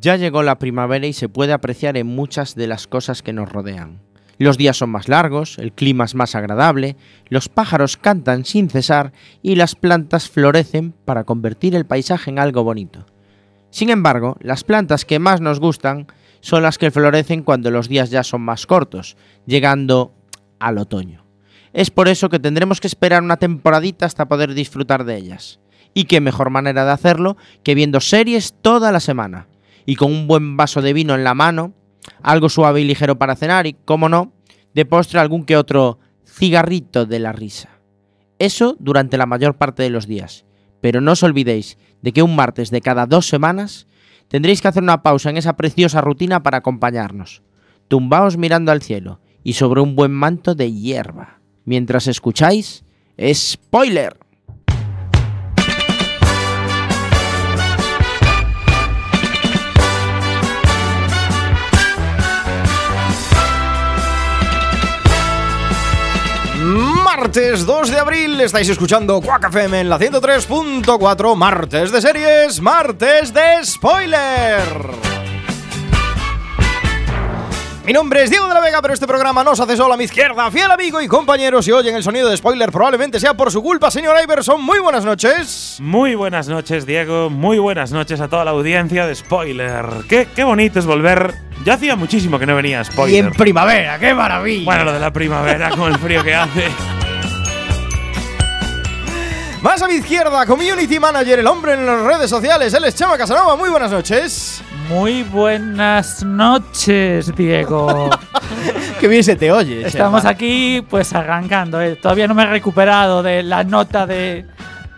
Ya llegó la primavera y se puede apreciar en muchas de las cosas que nos rodean. Los días son más largos, el clima es más agradable, los pájaros cantan sin cesar y las plantas florecen para convertir el paisaje en algo bonito. Sin embargo, las plantas que más nos gustan son las que florecen cuando los días ya son más cortos, llegando al otoño. Es por eso que tendremos que esperar una temporadita hasta poder disfrutar de ellas. Y qué mejor manera de hacerlo que viendo series toda la semana y con un buen vaso de vino en la mano, algo suave y ligero para cenar y, como no, de postre algún que otro cigarrito de la risa. Eso durante la mayor parte de los días. Pero no os olvidéis de que un martes de cada dos semanas tendréis que hacer una pausa en esa preciosa rutina para acompañarnos. Tumbaos mirando al cielo y sobre un buen manto de hierba. Mientras escucháis, spoiler. Martes 2 de abril estáis escuchando Quack FM en la 103.4 Martes de series, martes de spoiler. Mi nombre es Diego de la Vega, pero este programa no se hace solo a mi izquierda. Fiel amigo y compañero, si oyen el sonido de spoiler, probablemente sea por su culpa, señor Iverson. Muy buenas noches. Muy buenas noches, Diego. Muy buenas noches a toda la audiencia de spoiler. Qué, qué bonito es volver. Ya hacía muchísimo que no venía spoiler. Y en primavera, qué maravilla. Bueno, lo de la primavera, con el frío que hace. Más a mi izquierda, Community Manager, el hombre en las redes sociales. Él es Chema Casanova. Muy buenas noches. Muy buenas noches, Diego. Qué bien se te oye. Estamos Chema. aquí, pues arrancando. eh. Todavía no me he recuperado de la nota de,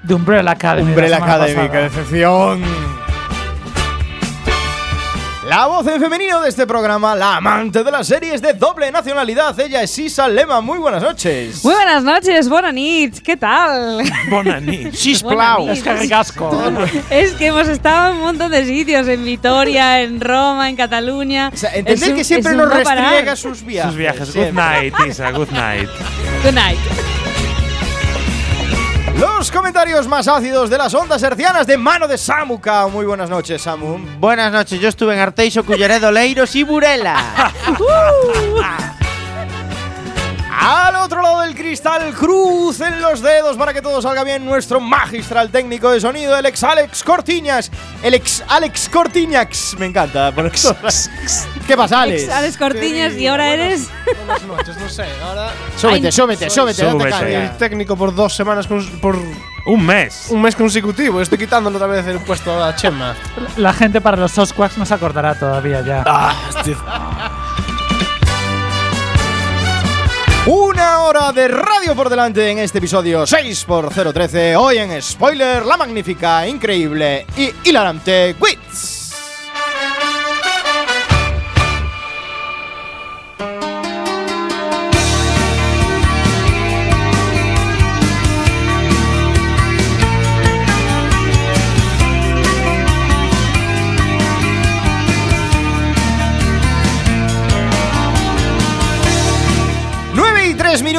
de Umbrella Academy. de la Umbrella Academy, qué decepción. La voz en femenino de este programa, la amante de las series de doble nacionalidad, ella es Isa Lema. Muy buenas noches. Muy buenas noches, buenas nits, ¿qué tal? Bonani. Sisplau. Es que ricasco. Es que hemos estado en un montón de sitios, en Vitoria, en Roma, en Cataluña. O sea, un- que siempre nos no restriega sus viajes. Sus viajes. Good night, Isa. Good night. Good night. Los comentarios más ácidos de las ondas hercianas de mano de Samuka. Muy buenas noches, Samu. Buenas noches, yo estuve en Arteixo, Culleredo, Leiros y Burela. Al otro lado del cristal, crucen los dedos para que todo salga bien. Nuestro magistral técnico de sonido, el ex Alex Cortiñas. El ex Alex Cortiñax. Me encanta. por eso. ¿Qué pasa, Alex? Ex Alex Cortiñas y ahora eres. Buenas noches, no sé. Ahora Súbete, súbete, súbete. súbete. técnico por dos semanas, por Un mes. un mes consecutivo. Estoy quitándole otra vez el puesto a Chema. La gente para los Sosquaks no se acordará todavía ya. Una hora de radio por delante en este episodio 6 por 013. Hoy en Spoiler, la magnífica, increíble y hilarante Quiz.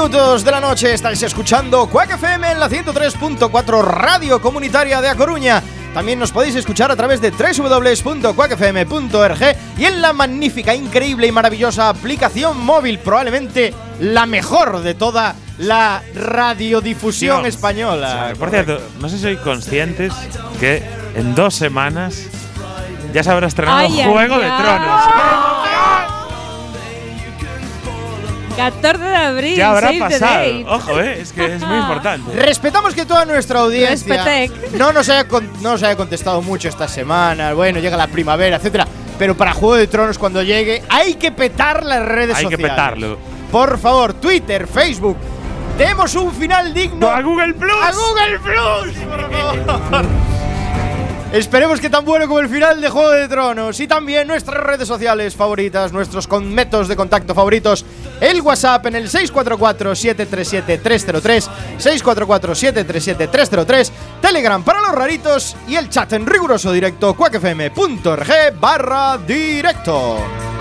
Minutos de la noche estáis escuchando Quack FM en la 103.4 Radio Comunitaria de A Coruña. También nos podéis escuchar a través de www.quackfm.org y en la magnífica, increíble y maravillosa aplicación móvil, probablemente la mejor de toda la radiodifusión Dios. española. Por cierto, no sé si sois conscientes que en dos semanas ya se habrá estrenado Ay, ay, Juego de ay. Tronos. 14 de abril, Ya habrá save the pasado. date. Ojo, eh, es que es muy importante. Respetamos que toda nuestra audiencia Respetec. no nos, haya con- no nos haya contestado mucho esta semana. Bueno, llega la primavera, etcétera. Pero para Juego de Tronos, cuando llegue, hay que petar las redes Hay que sociales. petarlo. Por favor, Twitter, Facebook, demos un final digno ¡A Google Plus! a Google Plus. Por favor. Esperemos que tan bueno como el final de Juego de Tronos y también nuestras redes sociales favoritas, nuestros métodos de contacto favoritos, el WhatsApp en el 644-737-303, 644-737-303, Telegram para los raritos y el chat en riguroso directo cuacfm.org barra directo.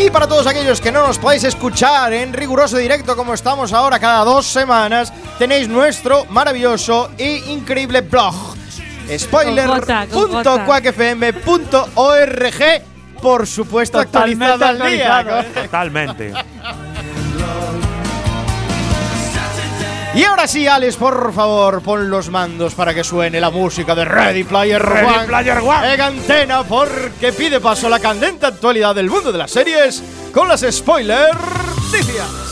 Y para todos aquellos que no nos podéis escuchar en riguroso directo como estamos ahora cada dos semanas, tenéis nuestro maravilloso e increíble blog spoiler.quackfm.org por supuesto actualizado al día. Totalmente. Y ahora sí, Alex, por favor, pon los mandos para que suene la música de Ready Player Ready One. Player One. En antena, porque pide paso a la candente actualidad del mundo de las series con las spoiler noticias.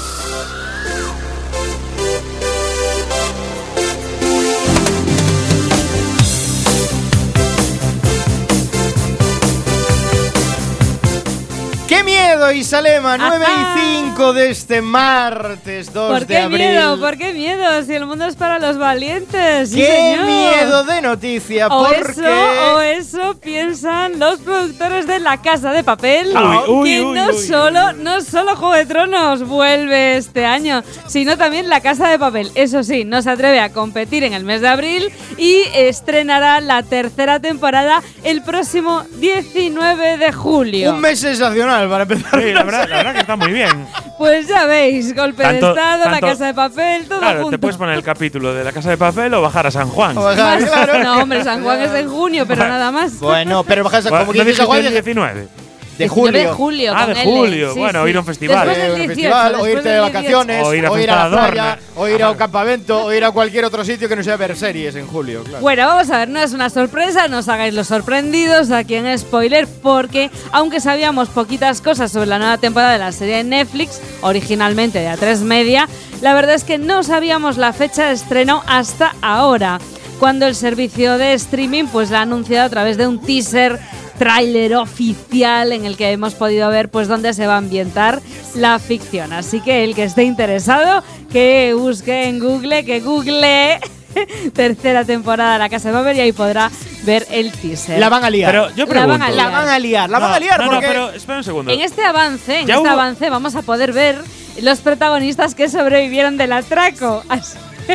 ¡Qué miedo, Isalema! 9 Ajá. y 5 de este martes 2 ¿Por de qué abril. miedo? ¿Por qué miedo? Si el mundo es para los valientes. sí, ¡Qué señor. miedo de noticia! O porque eso, o eso piensan los productores de La Casa de Papel, Uy, uy, que uy, no solo no solo Juego de Tronos vuelve este año, sino también La Casa de Papel. Eso sí, no se atreve a competir en el mes de abril y estrenará la tercera temporada el próximo 19 de julio. un mes sensacional para empezar. Sí, la verdad, la verdad que está muy bien. Pues ya veis, golpe Tanto- de estado, La tanto- Casa de Papel, todo Claro, junto. te puedes poner el capítulo de la casa de papel o bajar a San Juan. O bajar, claro. No, hombre, San Juan es en junio, pero nada más. Bueno, pero bajas a Bueno, ¿no dijiste Juan, el de, 19? De 19 julio. de julio. Ah, de julio. Bueno, ir a un festival. Después del un 18, festival, o irte de del 18. vacaciones, O ir a o ir a la playa, o ir a un campamento, o ir a cualquier otro sitio que no sea ver series en julio. Claro. Bueno, vamos a ver, no es una sorpresa, no os hagáis los sorprendidos aquí en Spoiler, porque aunque sabíamos poquitas cosas sobre la nueva temporada de la serie de Netflix, originalmente de A3 Media, la verdad es que no sabíamos la fecha de estreno hasta ahora, cuando el servicio de streaming pues la ha anunciado a través de un teaser tráiler oficial en el que hemos podido ver pues dónde se va a ambientar la ficción. Así que el que esté interesado, que busque en Google, que google tercera temporada de La Casa de Papel y ahí podrá ver el teaser. La van a liar. Pero yo La van pregunto. a la van a liar, la van a liar no, porque no, pero espera un segundo. en este avance, en este hubo- avance vamos a poder ver los protagonistas que sobrevivieron del atraco.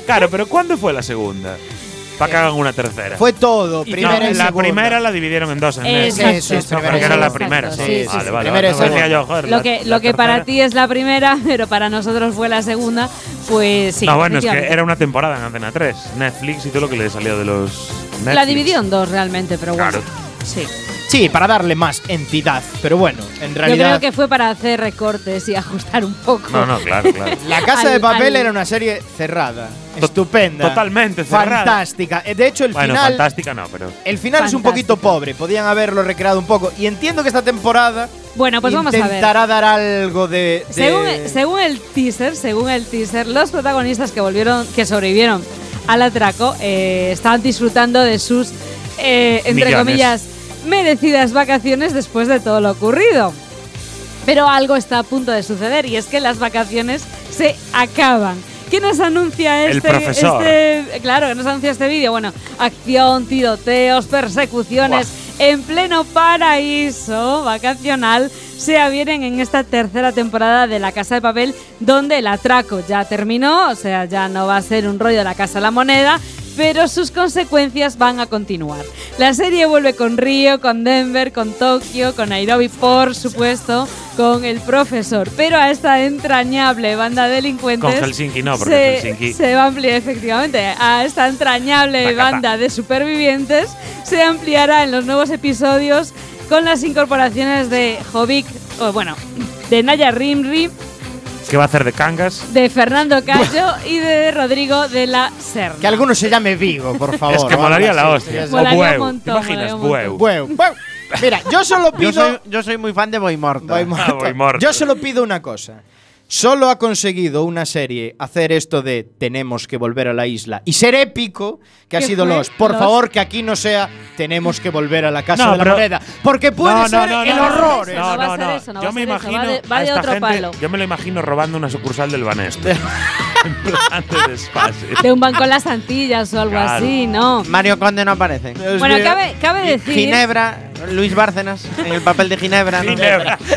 Claro, pero ¿cuándo fue la segunda? Para que hagan una tercera. fue todo, No, primera y la segunda. primera la dividieron en dos en sí, No, primera porque era la primera. Sí, sí, sí, vale, sí. vale, vale. Yo, joder, lo que, la lo que para ti es la primera, pero para nosotros fue la segunda, pues sí. no, bueno, es que era una temporada en Antena 3. Netflix y todo lo que le salió de los. Netflix. La dividió en dos realmente, pero bueno. Claro. Sí. Sí, para darle más entidad. Pero bueno, en Yo realidad. creo que fue para hacer recortes y ajustar un poco. No, no, claro, claro. La Casa Al- de Papel al- era una serie cerrada, estupenda, totalmente cerrada. fantástica. Eh, De hecho, el bueno, final, fantástica no, pero. el final es un poquito Fantástica. pobre. Podían haberlo recreado un poco. Y entiendo que esta temporada Bueno, pues vamos a ver. intentará dar algo de. de- Según, según el teaser, según el teaser, los protagonistas que volvieron, que sobrevivieron al atraco, eh, estaban disfrutando de sus, eh, entre Millones. comillas, merecidas vacaciones después de todo lo ocurrido. Pero algo está a punto de suceder y es que las vacaciones se acaban. ¿Qué nos anuncia El este, profesor. este- claro, ¿qué nos anuncia este vídeo? Bueno, acción, tiroteos, persecuciones en pleno paraíso vacacional se avienen en esta tercera temporada de La Casa de Papel, donde el atraco ya terminó, o sea, ya no va a ser un rollo de la Casa de la Moneda, pero sus consecuencias van a continuar. La serie vuelve con Río, con Denver, con Tokio, con Nairobi, por supuesto, con el profesor, pero a esta entrañable banda de delincuentes Con Helsinki no, porque se, Helsinki- se va a ampliar efectivamente a esta entrañable Tacata. banda de supervivientes se ampliará en los nuevos episodios con las incorporaciones de Jovic, o bueno, de Naya Rimri, ¿Qué va a hacer de cangas? de Fernando Cayo y de Rodrigo de la Serna. Que alguno se llame Vigo, por favor. es que o molaría la hostia. Sí, O Molaría un Bueu. montón, ¿Te imaginas? Bueu. Bueu, bueu. Mira, yo solo Yo pido. soy, yo soy muy fan de Boy Morto. Voy Ah, muerto. voy muerto. Yo solo pido una cosa. Solo ha conseguido una serie hacer esto de tenemos que volver a la isla y ser épico, que ha ¿Qué sido los. Por Los. favor, que aquí no sea tenemos que volver a la casa No, de la pero- moneda. Porque puede no, ser no, no, el no, horror. no, no va a ser eso, no va yo me imagino va de- va a de esta otro gente, palo. yo me lo imagino robando una sucursal del Banesto. de. De un banco en las Antillas o algo Claro. así, ¿no? Mario Conde no aparece. Dios Bueno, mío. cabe, cabe decir. Ginebra, Luis Bárcenas, en el papel de Ginebra. ¿no? Ginebra.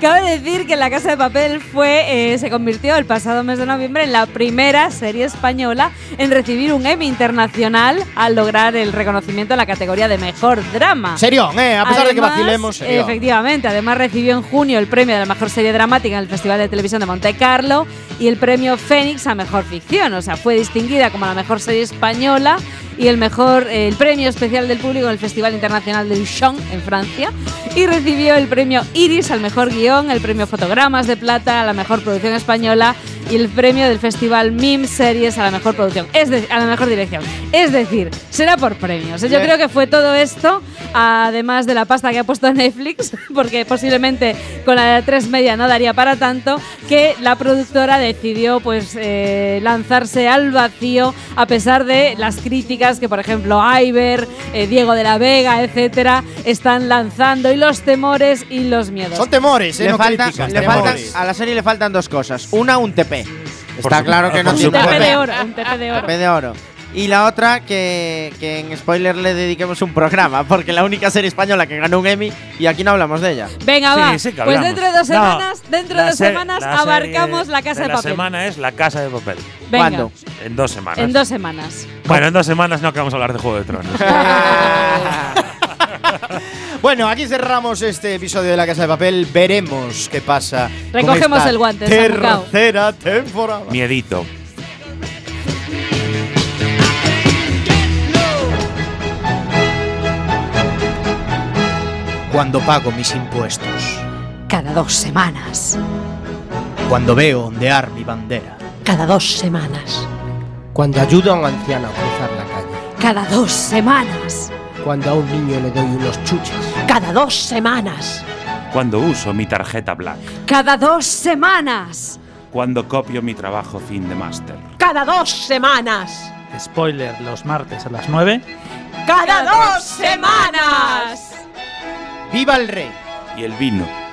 Cabe decir que La Casa de Papel fue, eh, se convirtió el pasado mes de noviembre en la primera serie española en recibir un Emmy internacional al lograr el reconocimiento en la categoría de mejor drama. Serión, ¿eh? A pesar de que vacilemos, serión. Efectivamente, además recibió en junio el premio de la mejor serie dramática en el Festival de Televisión de Monte Carlo y el premio Fénix a mejor ficción. O sea, fue distinguida como la mejor serie española y el mejor eh, el premio especial del público en el Festival Internacional de Luchon en Francia y recibió el premio Iris al mejor guion, el premio Fotogramas de Plata a la mejor producción española y el premio del Festival MIM Series a la mejor producción, es de- a la mejor dirección. Es decir, será por premios. Yo creo que fue todo esto, además de la pasta que ha puesto Netflix, porque posiblemente con la de tres media no daría para tanto, que la productora decidió pues eh, lanzarse al vacío a pesar de las críticas que, por ejemplo, Iber, eh, Diego de la Vega, etcétera, están lanzando y los temores y los miedos. Son temores, ¿eh? Le no falta- críticas, le temores. faltan- a la serie le faltan dos cosas. Una, un TP. Está claro que no por un tiene TP supuesto. de oro, un TP de oro. TP de oro. Y la otra, que, que en spoiler le dediquemos un programa, porque la única serie española que ganó un Emmy y aquí no hablamos de ella. Venga, Sí, va. sí pues dentro de dos No, semanas, dentro de la dos se- semanas la abarcamos la casa de, la papel. semana es la casa de papel. Venga, ¿Cuándo? En dos semanas. en dos semanas. Bueno, en dos semanas no que vamos a hablar de Juego de Tronos. Bueno, aquí cerramos este episodio de La Casa de Papel. Veremos qué pasa. con Recogemos esta el guante. Tercera temporada. Miedito. Cuando pago mis impuestos. Cada dos semanas. Cuando veo ondear mi bandera. Cada dos semanas. Cuando ayudo a un anciano a cruzar la calle. Cada dos semanas. Cuando a un niño le doy unos chuches. Cada dos semanas. Cuando uso mi tarjeta Black. Cada dos semanas. Cuando copio mi trabajo fin de máster. Cada dos semanas. Spoiler, los martes a las 9. Cada dos semanas. ¡Viva el rey! Y el vino.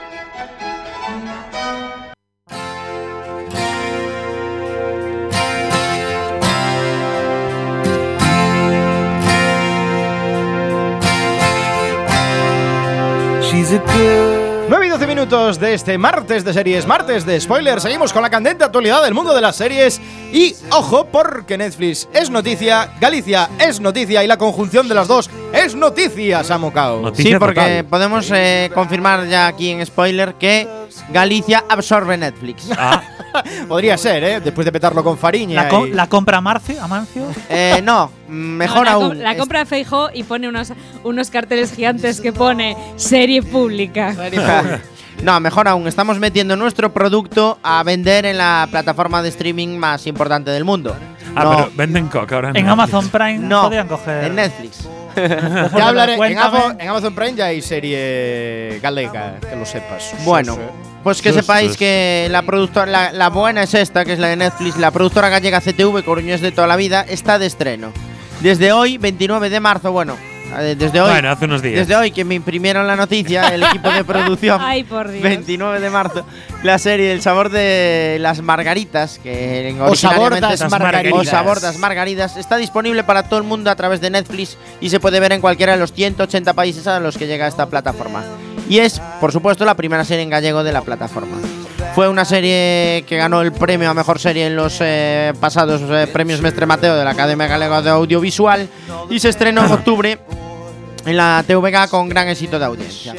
She's a good 9 y 12 minutos de este martes de series, martes de spoilers. Seguimos con la candente actualidad del mundo de las series. Y ojo, porque Netflix es noticia, Galicia es noticia y la conjunción de las dos es noticia, Samocao. Noticia Sí, porque total. podemos eh, confirmar ya aquí en spoiler que Galicia absorbe Netflix. Ah, Podría ser, ¿eh? Después de petarlo con Fariña. La, co- y- la compra Amancio, Amancio. Eh, no, mejor No, la, aún. com- la compra Feijó y pone unos, unos carteles gigantes que pone serie pública. No, mejor aún, estamos metiendo nuestro producto a vender en la plataforma de streaming más importante del mundo. ah, no, pero venden coca ahora. En Netflix. Amazon Prime no, podían coger. en Netflix. Ya hablaré. En. Amazon, en Amazon Prime ya hay serie galega, que lo sepas. Bueno, pues que sepáis que la productora, la, la buena es esta, que es la de Netflix, la productora gallega CTV, Coruñés de toda la vida, está de estreno. Desde hoy, 29 de marzo, bueno, desde hoy, Bueno, hace unos días. desde hoy que me imprimieron la noticia, el equipo de producción. Ay, por Dios. 29 de marzo, la serie El sabor de las margaritas, que en O sabor das es- margaritas. O sabor das margaritas, está disponible para todo el mundo a través de Netflix y se puede ver en cualquiera de los 180 países a los que llega esta plataforma. Y es, por supuesto, la primera serie en gallego de la plataforma. Fue una serie que ganó el premio a mejor serie en los eh, pasados eh, premios Mestre Mateo de la Academia Galega de Audiovisual y se estrenó en octubre en la TVG con gran éxito de audiencia.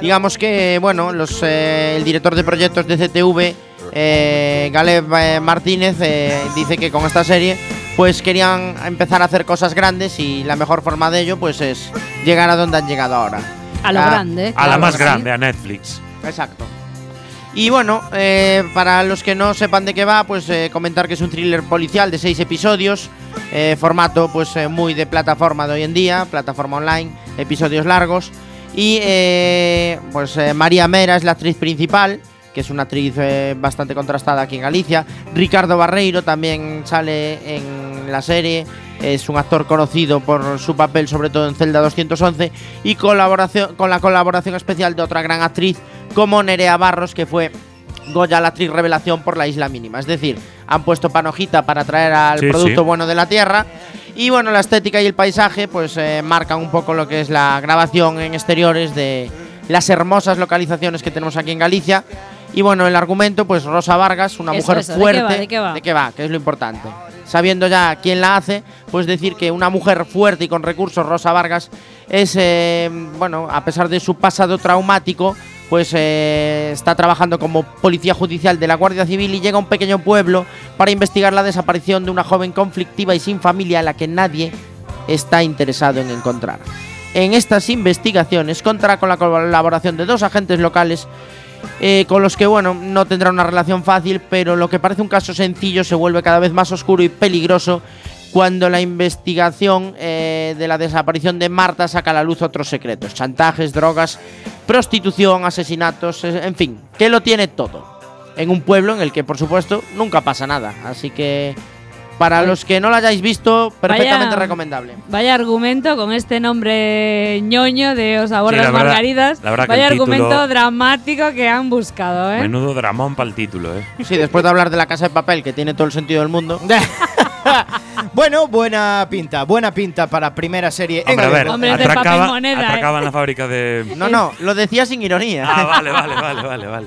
Digamos que, bueno, los, eh, el director de proyectos de CTV, eh, Galeb eh, Martínez, eh, dice que con esta serie pues querían empezar a hacer cosas grandes y la mejor forma de ello pues es llegar a donde han llegado ahora. A lo Ah, grande. A la más grande, a Netflix. Exacto. Y bueno, eh, para los que no sepan de qué va, pues eh, comentar que es un thriller policial de seis episodios, eh, formato pues muy de plataforma de hoy en día, plataforma online, episodios largos. Y pues María Mera es la actriz principal, que es una actriz bastante contrastada aquí en Galicia. Ricardo Barreiro también sale en la serie, es un actor conocido por su papel sobre todo en Celda 211 y colaboración, con la colaboración especial de otra gran actriz como Nerea Barros, que fue Goya la actriz revelación por la isla mínima. Es decir, han puesto panojita para traer al Sí, producto sí. bueno de la tierra. Y bueno, la estética y el paisaje pues eh, marcan un poco lo que es la grabación en exteriores de, las hermosas localizaciones que tenemos aquí en Galicia. Y bueno, el argumento, pues Rosa Vargas, una Eso, mujer eso, ¿de qué fuerte. va, de qué va? ¿De qué va? Que es lo importante. Sabiendo ya quién la hace, pues decir que una mujer fuerte y con recursos, Rosa Vargas, es, eh, bueno, a pesar de su pasado traumático, pues eh, está trabajando como policía judicial de la Guardia Civil y llega a un pequeño pueblo para investigar la desaparición de una joven conflictiva y sin familia a la que nadie está interesado en encontrar. En estas investigaciones contará con la colaboración de dos agentes locales eh, con los que, bueno, no tendrá una relación fácil, pero lo que parece un caso sencillo se vuelve cada vez más oscuro y peligroso cuando la investigación eh, de la desaparición de Marta saca a la luz otros secretos, chantajes, drogas, prostitución, asesinatos, eh, en fin, que lo tiene todo. En un pueblo en el que, por supuesto, nunca pasa nada. Así que, para los que no lo hayáis visto, perfectamente Vaya- recomendable. Vaya argumento con este nombre ñoño de Os sabor Sí, la verdad- la verdad Vaya argumento dramático que han buscado, ¿eh? Menudo dramón para el título, ¿eh? Sí, después de hablar de la casa de papel, que tiene todo el sentido del mundo. bueno, buena pinta, buena pinta para primera serie en Hombre, a ver. Hombre, atracaba, moneda, ¿eh? atracaba en la fábrica de. No, no, lo decía sin ironía. Ah, vale, vale, vale, vale, vale.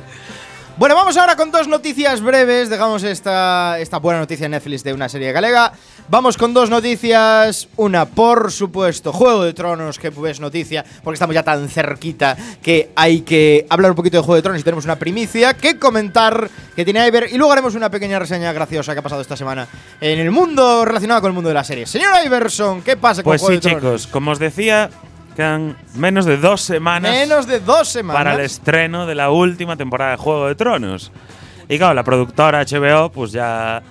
Bueno, vamos ahora con dos noticias breves. Dejamos esta, esta buena noticia en Netflix de una serie galega. Vamos con dos noticias. Una, por supuesto, Juego de Tronos, que es noticia, porque estamos ya tan cerquita que hay que hablar un poquito de Juego de Tronos y tenemos una primicia que comentar que tiene Iver. Y luego haremos una pequeña reseña graciosa que ha pasado esta semana en el mundo relacionado con el mundo de la serie. Señor Iverson, ¿qué pasa Pues con sí, Juego de Tronos? chicos, como os decía, quedan menos de dos semanas Menos de dos semanas. para el estreno de la última temporada de Juego de Tronos. Y claro, la productora HBO pues ya,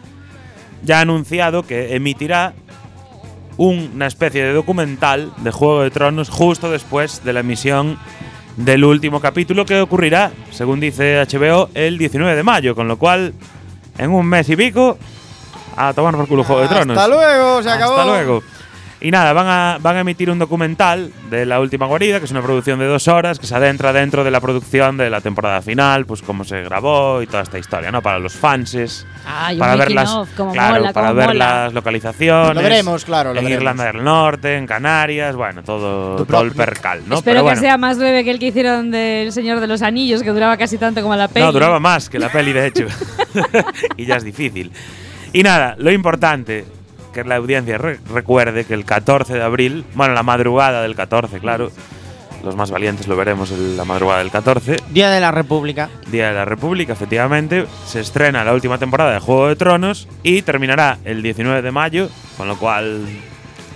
ya ha anunciado que emitirá una especie de documental de Juego de Tronos justo después de la emisión del último capítulo que ocurrirá, según dice HBO, el 19 de mayo, con lo cual en un mes y pico a tomar por culo Juego de Tronos. Hasta luego, se acabó. Hasta luego. Y nada, van a, van a emitir un documental de La Última Guarida, que es una producción de dos horas, que se adentra dentro de la producción de la temporada final, pues cómo se grabó y toda esta historia, ¿no? Para los fanses, un para ver las, of, como claro, mola, para como ver mola. las localizaciones. Lo veremos, claro, lo en veremos. Irlanda del Norte, en Canarias, bueno, todo, todo el percal, ¿no? Espero Pero que bueno, sea más breve que el que hicieron del Señor de los Anillos, que duraba casi tanto como la peli. No, duraba más que la peli, de hecho. y ya es difícil. Y nada, lo importante, que la audiencia re- recuerde que el 14 de abril, bueno, la madrugada del 14, claro, los más valientes lo veremos en la madrugada del 14, Día de la República. Día de la República, efectivamente, se estrena la última temporada de Juego de Tronos y terminará el 19 de mayo, con lo cual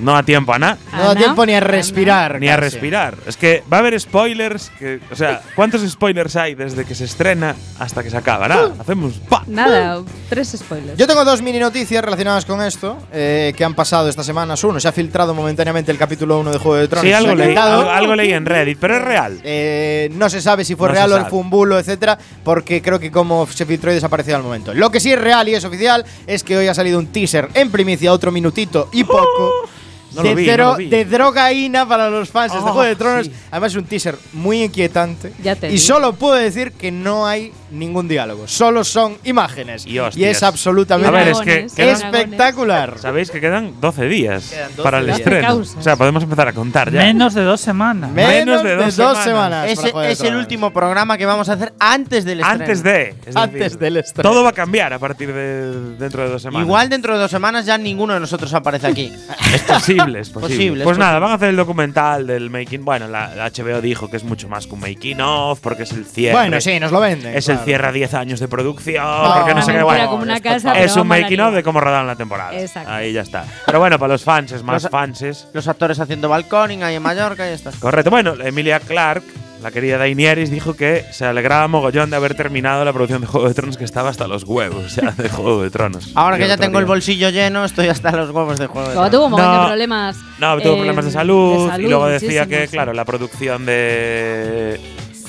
no da tiempo a nada. No da tiempo ni a respirar. Ni a respirar. Es que va a haber spoilers. Que, o sea, ¿cuántos spoilers hay desde que se estrena hasta que se acaba? Nada, hacemos ¡pa! Nada, tres spoilers. Yo tengo dos mini noticias relacionadas con esto eh, que han pasado estas semanas. Uno, se ha filtrado momentáneamente el capítulo 1 de Juego de Tronos. Sí, algo leí, algo, algo leí en Reddit, pero es real. Eh, no se sabe si fue No real o fue un bulo, etcétera, porque creo que como se filtró y desapareció al momento. Lo que sí es real y es oficial es que hoy ha salido un teaser en primicia, otro minutito y poco. No de, lo vi, dro- no lo vi. de drogaína para los fans de Oh, Juego de Tronos. sí. Además, es un teaser muy inquietante. Ya te y solo puedo decir que no hay ningún diálogo. Solo son imágenes. Y es absolutamente A ver, es que quedan- espectacular. Sabéis que quedan 12 días Quedan 12 para el días. estreno. O sea, podemos empezar a contar ya. Menos de dos semanas. Menos, de dos, semanas. es el último programa que vamos a hacer antes del estreno. Antes de. es Antes decir, del estreno. Todo va a cambiar a partir de dentro de dos semanas. Igual dentro de dos semanas ya ninguno de nosotros aparece aquí. Es posible, es posible. Posible, es pues nada, van a hacer el documental del making. Bueno, la, la HBO dijo que es mucho más que un making of, porque es el cierre. Bueno, sí, nos lo venden. Es el cierre a 10 años de producción, No, porque no sé qué. Bueno, como una por casa, favor. es un making of de cómo rodaron la temporada. Exacto. Ahí ya está. Pero bueno, para los fans, es más Los- fanses. Los actores haciendo balconing ahí en Mallorca y está. Correcto. Bueno, Emilia Clark, la querida Daenerys, dijo que se alegraba mogollón de haber terminado la producción de Juego de Tronos, que estaba hasta los huevos ya de Juego de Tronos. Ahora que ya tengo el bolsillo lleno, estoy hasta los huevos de juego. de Tronos. tuvo un montón No. de problemas. No, tuvo eh, problemas de salud, de y luego salud, decía que, claro, la producción de.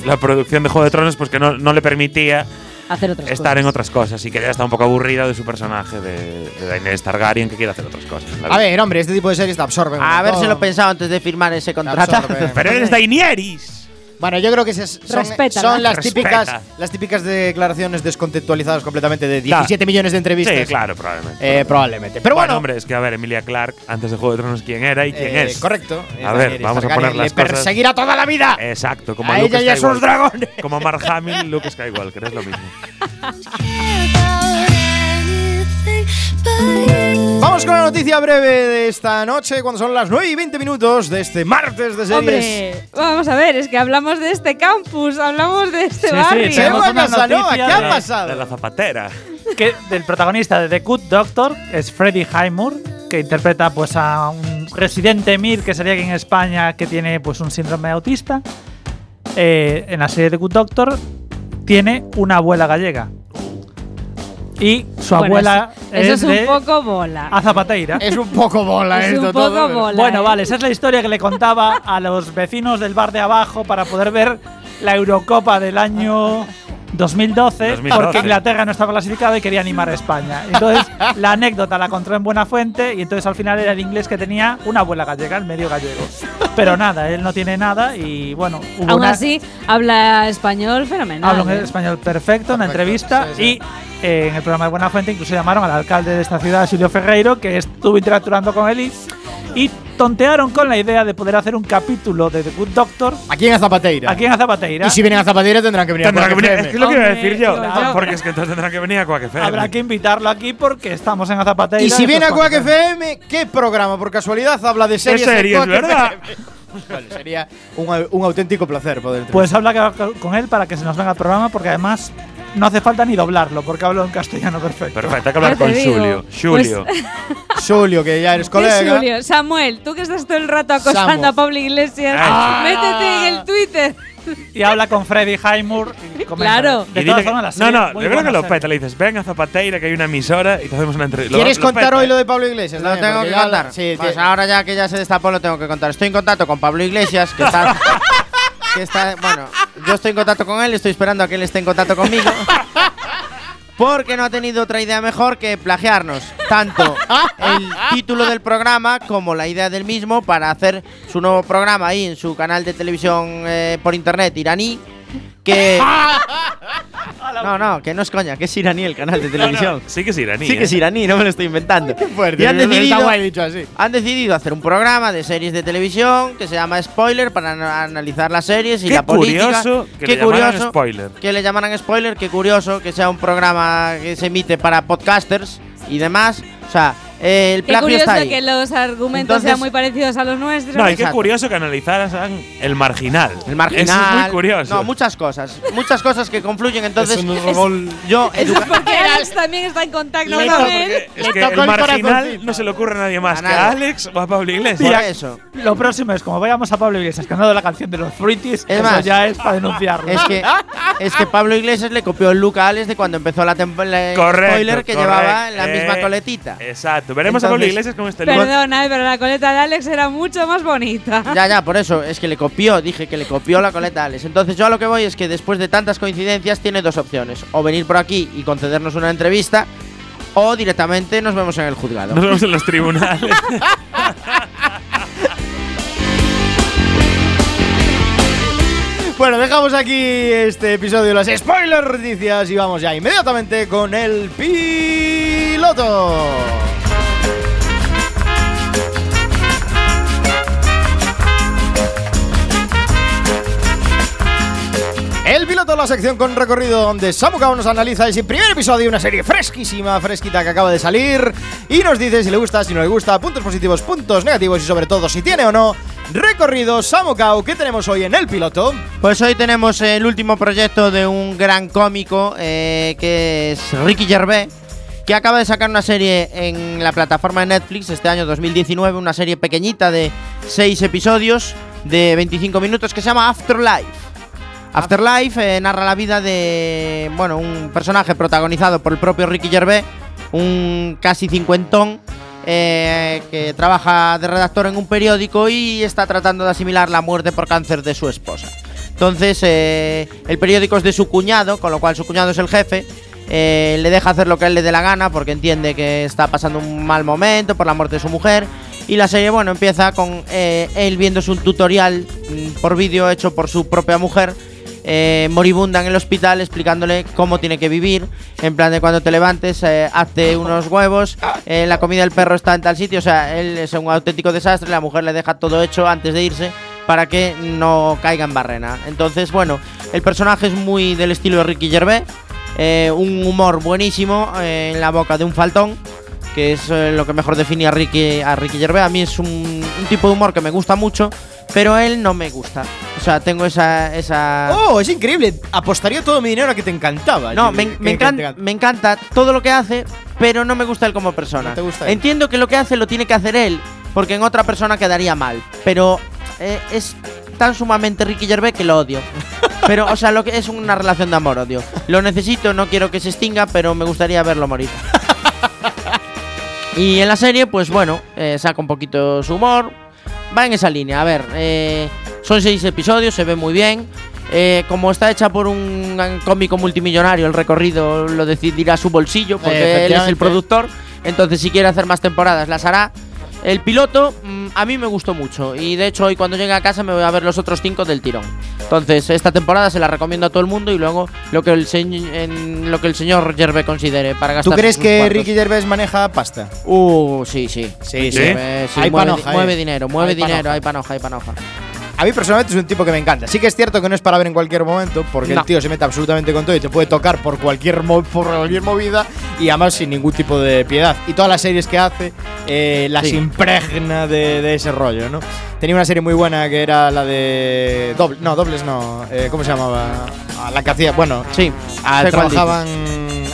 La producción de Juego de Tronos, pues que no, no le permitía Hacer otras estar en cosas. otras cosas y que ya está un poco aburrida de su personaje de, de Daenerys Targaryen que quiere hacer otras cosas. A ver, hombre, este tipo de series te absorben. A ver si lo pensado antes de firmar ese contrato. Pero eres Daenerys. Bueno, yo creo que se- son, son las Respeta. típicas las típicas declaraciones descontextualizadas completamente de Claro. 17 millones de entrevistas. Sí, claro, probablemente. Eh, probablemente. Pero bueno, hombre, es que a ver, Emilia Clark, antes de Juego de Tronos, ¿quién era y quién eh, es? Correcto. es A ver, vamos a poner las Le cosas- perseguirá toda la vida. Exacto, como a Luke ella y a sus dragones. Como Mark Hamill, Luke Skywalker, es lo mismo. Vamos con la noticia breve de esta noche, cuando son las 9 y 20 minutos de este martes de series. Hombre, vamos a ver, es que hablamos de este campus, hablamos de este Sí, sí, barrio. ¿Qué noticia ¿Qué ha pasado? De la zapatera. que del protagonista de The Good Doctor es Freddie Highmore que interpreta pues a un residente Mir que sería aquí en España que tiene pues un síndrome autista Eh, en la serie The Good Doctor tiene una abuela gallega y su Bueno, abuela eso, eso es, un de poco bola. Azapateira Es un poco bola es esto un poco todo, bola. bueno, ¿eh? vale, esa es la historia que le contaba a los vecinos del bar de abajo para poder ver la Eurocopa del año 2012, 2012. porque Inglaterra no estaba clasificada y quería animar a España. Entonces, la anécdota la encontró en buena fuente y entonces al final era el inglés que tenía una abuela gallega, el medio gallego. Pero nada, él no tiene nada y bueno, hubo Aún una, así, habla español fenomenal. habla un ¿eh? español perfecto, una Perfecto, entrevista sí, sí. y eh, en el programa de Buena Fuente incluso llamaron al alcalde de esta ciudad, Silvio Ferreiro, que estuvo interactuando con él y, y tontearon con la idea de poder hacer un capítulo de The Good Doctor Aquí en Zapateira. aquí en Zapateira. Y si vienen a Zapateira tendrán que venir Tendrá a que Quack venir, FM. es que lo que iba a Hombre, decir yo. claro. Porque es que entonces tendrá que venir a Quack FM. Habrá que invitarlo aquí porque estamos en Zapateira. Y si viene a Quack FM, ¿qué programa por casualidad habla de series? en series, ¿verdad? Vale, sería un, un auténtico placer poder Pues habla co- con él para que se nos venga al programa porque además no hace falta ni doblarlo porque hablo en castellano perfecto. Perfecto, hay que hablar con digo. Julio. Pues- Julio. Julio, que ya eres ¿Qué colega. Julio? Samuel, tú que estás todo el rato acosando a Pablo Iglesias, Ah. métete en el Twitter. Y habla con Freddy Highmore. y. Claro. De Y todas dile que- formas, la no, serie, no, muy yo creo que lo peta. Le dices, ven a Zapateira, que hay una emisora y te hacemos una entrevista. ¿Quieres Lo- contar hoy lo de Pablo Iglesias? Lo tengo Porque que contar. Sí, pues ahora ya que ya se destapó lo tengo que contar. Estoy en contacto con Pablo Iglesias, que está, bueno, yo estoy en contacto con él, estoy esperando a que él esté en contacto conmigo. Porque no ha tenido otra idea mejor que plagiarnos tanto el título del programa como la idea del mismo para hacer su nuevo programa ahí en su canal de televisión eh, por internet iraní. Que. No, no, que no es coña, que es iraní el canal de televisión. sí que es iraní. Sí que ¿eh? es iraní, no me lo estoy inventando. fuerte, y han está decidido, guay dicho así. han decidido hacer un programa de series de televisión que se llama Spoiler para ana- analizar las series y Qué la política. curioso que Qué le llamaran curioso spoiler. que le llamaran spoiler, qué curioso que sea un programa que se emite para podcasters y demás. O sea, eh, el Qué plagio curioso está ahí. que los argumentos Entonces- sean muy parecidos a los nuestros. No, y qué Exacto. curioso que analizaran el marginal. El marginal. Eso es muy curioso. No, muchas cosas. Muchas cosas que confluyen. Entonces, yo, Eso educa- es porque Alex también está en contacto Le con él. Es Le que tocó el el marginal corazoncito. no se le ocurre a nadie más A que a nadie. Alex o a Pablo por Iglesias. eso. Lo próximo es como vayamos a Pablo Iglesias cantando la canción de los Fruities, Es eso más, ya es para denunciarlo. Es que, es que Pablo Iglesias le copió el look a Alex de cuando empezó la temporada Correcto. spoiler que correcto. llevaba la misma Eh, coletita. Exacto. Veremos a Pablo Entonces- Iglesias con este look. Perdona, pero la coleta de Alex era mucho más bonita. Ya, ya, por eso, es que le copió, dije que le copió la coleta a Alex. Entonces yo a lo que voy es que después de tantas coincidencias tiene dos opciones. O venir por aquí y concedernos una entrevista, o directamente nos vemos en el juzgado. Nos vemos en los tribunales. Bueno, dejamos aquí este episodio de las spoiler noticias y vamos ya inmediatamente con el piloto. Piloto, la sección con recorrido donde Samu Kao nos analiza ese primer episodio de una serie fresquísima, fresquita que acaba de salir y nos dice si le gusta, si no le gusta, puntos positivos, puntos negativos y sobre todo si tiene o no recorrido. Samu Kao, ¿qué tenemos hoy en el piloto? Pues hoy tenemos el último proyecto de un gran cómico eh, que es Ricky Gervais, que acaba de sacar una serie en la plataforma de Netflix este año 2019, una serie pequeñita de 6 episodios de 25 minutos que se llama Afterlife. Afterlife eh, narra la vida de bueno un personaje protagonizado por el propio Ricky Gervais, un casi cincuentón eh, que trabaja de redactor en un periódico y está tratando de asimilar la muerte por cáncer de su esposa. Entonces, eh, el periódico es de su cuñado, con lo cual su cuñado es el jefe. le deja hacer lo que él le dé la gana porque entiende que está pasando un mal momento por la muerte de su mujer Y la serie, bueno, empieza con él viéndose un tutorial mm, por vídeo hecho por su propia mujer, eh, moribunda en el hospital, explicándole cómo tiene que vivir. En plan de cuando te levantes, eh, hazte unos huevos, eh, la comida del perro está en tal sitio. O sea, él es un auténtico desastre, la mujer le deja todo hecho antes de irse para que no caiga en barrena. Entonces, bueno, el personaje es muy del estilo de Ricky Gervais. eh, un humor buenísimo en la boca de un faltón que es eh, lo que mejor define a Ricky, a Ricky Gervais. A mí es un, un tipo de humor que me gusta mucho, pero él no me gusta. O sea, tengo esa... esa Oh, es increíble. Apostaría todo mi dinero a que te encantaba. no, me, me encan- te me encanta todo lo que hace, pero no me gusta él como persona. No te gusta él. Entiendo que lo que hace lo tiene que hacer él, porque en otra persona quedaría mal. Pero eh, es tan sumamente Ricky Gervais que lo odio. Pero, o sea, lo que es una relación de amor-odio. Lo necesito, no quiero que se extinga, pero me gustaría verlo morir. Y en la serie, pues bueno, eh, saca un poquito su humor. Va en esa línea. A ver, eh, son seis episodios, se ve muy bien. Eh, como está hecha por un cómico multimillonario, el recorrido lo decidirá su bolsillo, porque él es el productor. Entonces, si quiere hacer más temporadas, las hará. El piloto mm, a mí me gustó mucho y de hecho hoy cuando llegue a casa me voy a ver los otros cinco del tirón. Entonces esta temporada se la recomiendo a todo el mundo y luego lo que el, en lo que el señor Gerbe considere para gastar. ¿Tú crees sus que cuartos. Ricky Gervais maneja pasta? Uh, sí, sí. Sí, sí. Eh, sí, Hay mueve, panoja, mueve eh. dinero, mueve Hay dinero, panoja. hay panoja, hay panoja. A mí personalmente es un tipo que me encanta. Sí que es cierto que no es para ver en cualquier momento, porque No. el tío se mete absolutamente con todo y te puede tocar por cualquier, por cualquier movida y además sin ningún tipo de piedad. Y todas las series que hace eh, las Sí. impregna de, de ese rollo, ¿no? Tenía una serie muy buena que era la de. Doble, no, dobles no. eh, ¿Cómo se llamaba? Ah, La que hacía. Bueno, Sí, ah, trabajaban.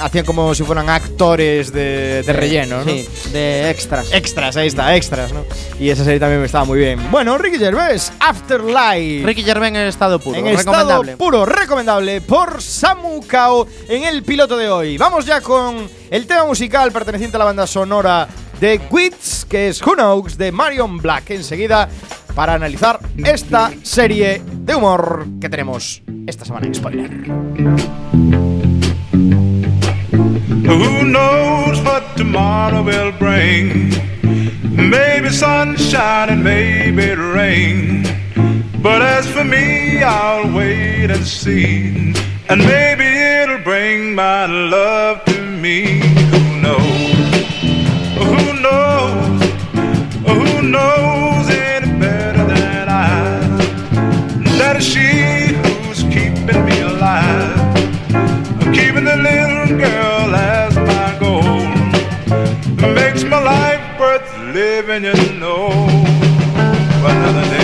Hacían como si fueran actores de, de relleno, ¿no? Sí, de extras. Extras, ahí está, extras, ¿no? Y esa serie también me estaba muy bien. Bueno, Ricky Gervais, Afterlife. Ricky Gervais en el estado puro, en estado recomendable. puro, recomendable por Samu Kao en el piloto de hoy. Vamos ya con el tema musical perteneciente a la banda sonora de Wits, que es Who Knows de Marion Black. Enseguida, para analizar esta serie de humor que tenemos esta semana en Spoiler. Who knows what tomorrow will bring? Maybe sunshine and maybe rain. But as for me, I'll wait and see. And maybe it'll bring my love to me. Who knows? Who knows? Living, you know. Another day,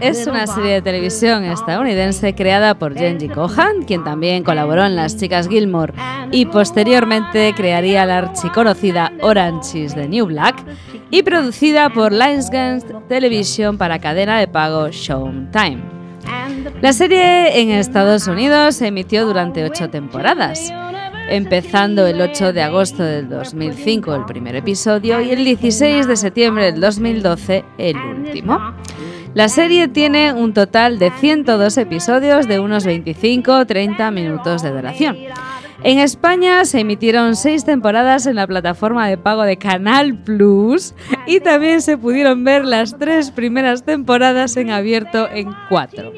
es una serie de televisión estadounidense creada por Genji Kohan, quien también colaboró en Las Chicas Gilmore y posteriormente crearía la archiconocida Orange is the New Black y producida por Lionsgate Television para cadena de pago Showtime. La serie en Estados Unidos se emitió durante ocho temporadas, empezando el 8 de agosto del 2005 el primer episodio y el 16 de septiembre del 2012 el último. La serie tiene un total de 102 episodios de unos 25-30 minutos de duración. En España se emitieron seis temporadas en la plataforma de pago de Canal Plus y también se pudieron ver las tres primeras temporadas en abierto en cuatro.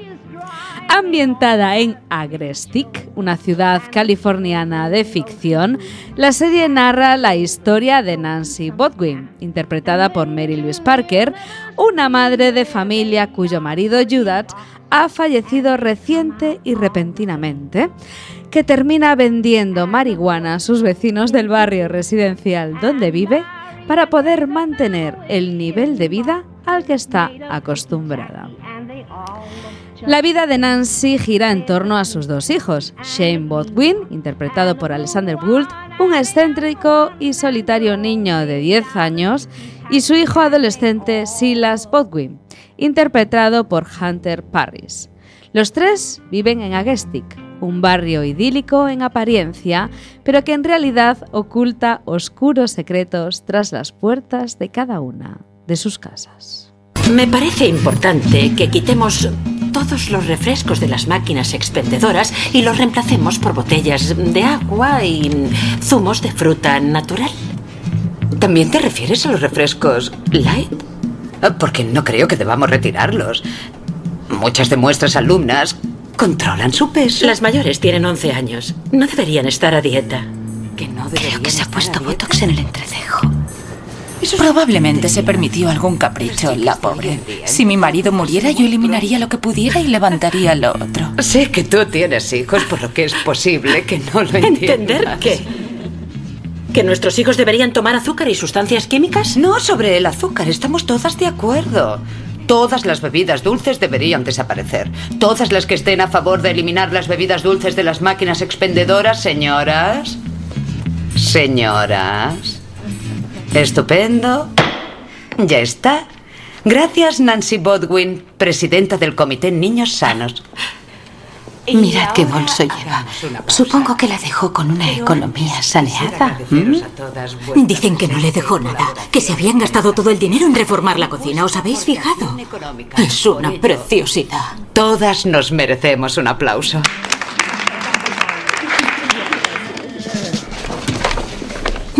Ambientada en Agrestic, una ciudad californiana de ficción, la serie narra la historia de Nancy Bodwin, interpretada por Mary Louise Parker, una madre de familia cuyo marido Judith ha fallecido reciente y repentinamente, que termina vendiendo marihuana a sus vecinos del barrio residencial donde vive para poder mantener el nivel de vida al que está acostumbrada. La vida de Nancy gira en torno a sus dos hijos, Shane Bodwin, interpretado por Alexander Gould, un excéntrico y solitario niño de 10 años, y su hijo adolescente Silas Bodwin, interpretado por Hunter Parris. Los tres viven en Agestic, un barrio idílico en apariencia, pero que en realidad oculta oscuros secretos tras las puertas de cada una de sus casas. Me parece importante que quitemos todos los refrescos de las máquinas expendedoras y los reemplacemos por botellas de agua y zumos de fruta natural. ¿También te refieres a los refrescos light? Ah, Porque no creo que debamos retirarlos. Muchas de nuestras alumnas controlan su peso. Las mayores tienen 11 años. No deberían estar a dieta. Que no Creo que se ha puesto botox en el entrecejo. Probablemente se permitió algún capricho, la pobre. Si mi marido muriera, yo eliminaría lo que pudiera y levantaría lo otro. Sé que tú tienes hijos, por lo que es posible que no lo entiendas. ¿Entender qué? ¿Que nuestros hijos deberían tomar azúcar y sustancias químicas? No sobre el azúcar, estamos todas de acuerdo. Todas las bebidas dulces deberían desaparecer. Todas las que estén a favor de eliminar las bebidas dulces de las máquinas expendedoras, señoras. Señoras. Estupendo. Ya está. Gracias, Nancy Bodwin, presidenta del Comité Niños Sanos. Mirad qué bolso lleva. Supongo que la dejó con una economía saneada. ¿Mm? Dicen que no le dejó nada, que se habían gastado todo el dinero en reformar la cocina. ¿Os habéis fijado? Es una preciosidad. Todas nos merecemos un aplauso.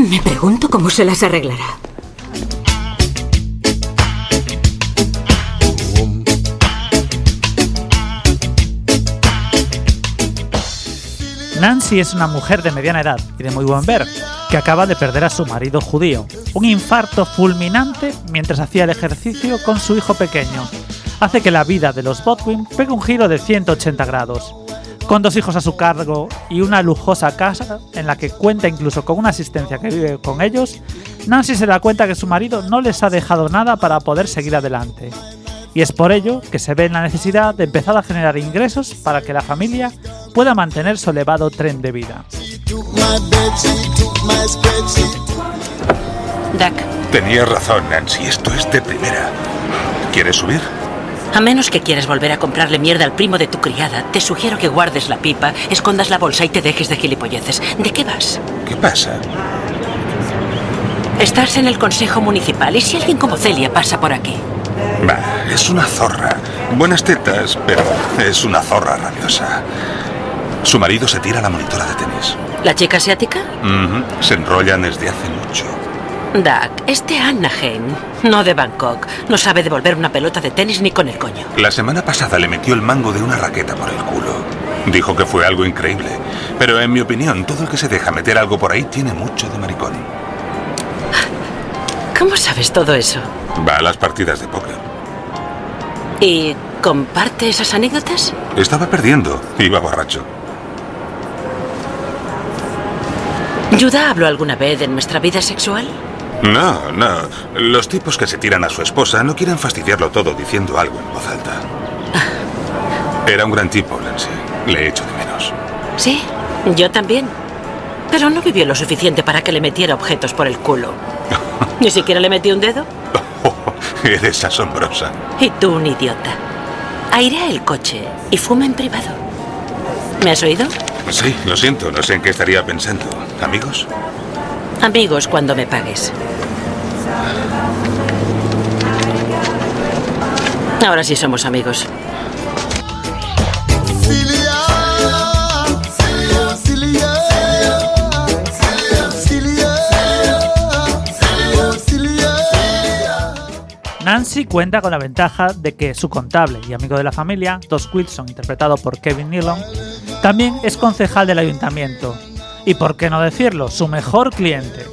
Me pregunto cómo se las arreglará. Nancy es una mujer de mediana edad y de muy buen ver, que acaba de perder a su marido judío. Un infarto fulminante mientras hacía el ejercicio con su hijo pequeño. Hace que la vida de los Bodwin pegue un giro de 180 grados. Con dos hijos a su cargo y una lujosa casa en la que cuenta incluso con una asistencia que vive con ellos, Nancy se da cuenta que su marido no les ha dejado nada para poder seguir adelante. Y es por ello que se ve en la necesidad de empezar a generar ingresos para que la familia pueda mantener su elevado tren de vida. Duck, Tenías razón, Nancy. Esto es de primera. ¿Quieres subir? A menos que quieras volver a comprarle mierda al primo de tu criada, te sugiero que guardes la pipa, escondas la bolsa y te dejes de gilipolleces. ¿De qué vas? ¿Qué pasa? Estás en el consejo municipal y si alguien como Celia pasa por aquí. Bah, es una zorra. Buenas tetas, pero es una zorra rabiosa. Su marido se tira a la monitora de tenis. ¿La chica asiática? Se enrollan desde hace mucho. Duck, es de Anaheim, no de Bangkok. No sabe devolver una pelota de tenis ni con el coño. La semana pasada le metió el mango de una raqueta por el culo. Dijo que fue algo increíble. Pero en mi opinión, todo el que se deja meter algo por ahí tiene mucho de maricón. ¿Cómo sabes todo eso? Va a las partidas de póker. ¿Y comparte esas anécdotas? Estaba perdiendo. Iba borracho. ¿Yuda habló alguna vez de nuestra vida sexual? No, no. Los tipos que se tiran a su esposa no quieren fastidiarlo todo diciendo algo en voz alta. Era un gran tipo, Nancy. Le echo de menos. Sí, yo también. Pero no vivió lo suficiente para que le metiera objetos por el culo. Ni siquiera le metí un dedo. Eres asombrosa. Y tú un idiota. Airea el coche y fuma en privado. ¿Me has oído? Sí, lo siento. No sé en qué estaría pensando. ¿Amigos? Amigos cuando me pagues. Ahora sí somos amigos. Nancy cuenta con la ventaja de que su contable y amigo de la familia, Dos Wilson, interpretado por Kevin Nealon, también es concejal del ayuntamiento. Y por qué no decirlo, su mejor cliente.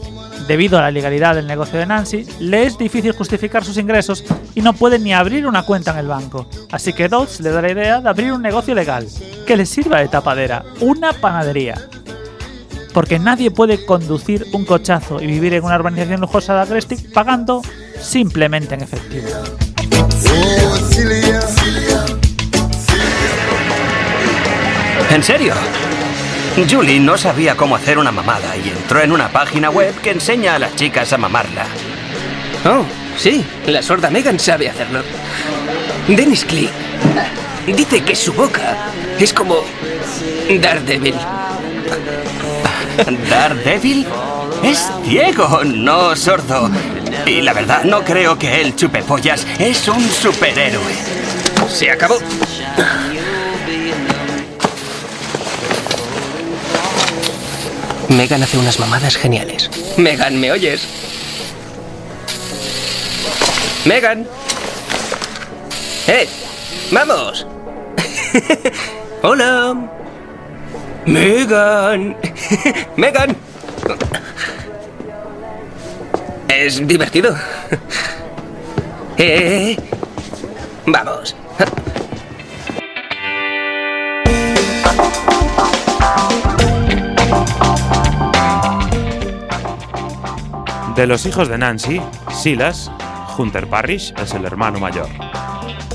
Debido a la ilegalidad del negocio de Nancy, le es difícil justificar sus ingresos y no puede ni abrir una cuenta en el banco. Así que Dodds le da la idea de abrir un negocio legal, que le sirva de tapadera, una panadería. Porque nadie puede conducir un cochazo y vivir en una urbanización lujosa de Agrestic pagando simplemente en efectivo. ¿En serio? Julie no sabía cómo hacer una mamada y entró en una página web que enseña a las chicas a mamarla. Oh, sí, la sorda Megan sabe hacerlo. Dennis Clee dice que su boca es como Daredevil. ¿Daredevil? Es ciego, no sordo. Y la verdad, no creo que él chupe pollas. Es un superhéroe. Se acabó. Megan hace unas mamadas geniales. Megan, ¿me oyes? Megan. ¡Eh! ¡Vamos! Hola. Megan. Megan. Es divertido. Eh, eh, eh. Vamos. De los hijos de Nancy, Silas, Hunter Parrish es el hermano mayor.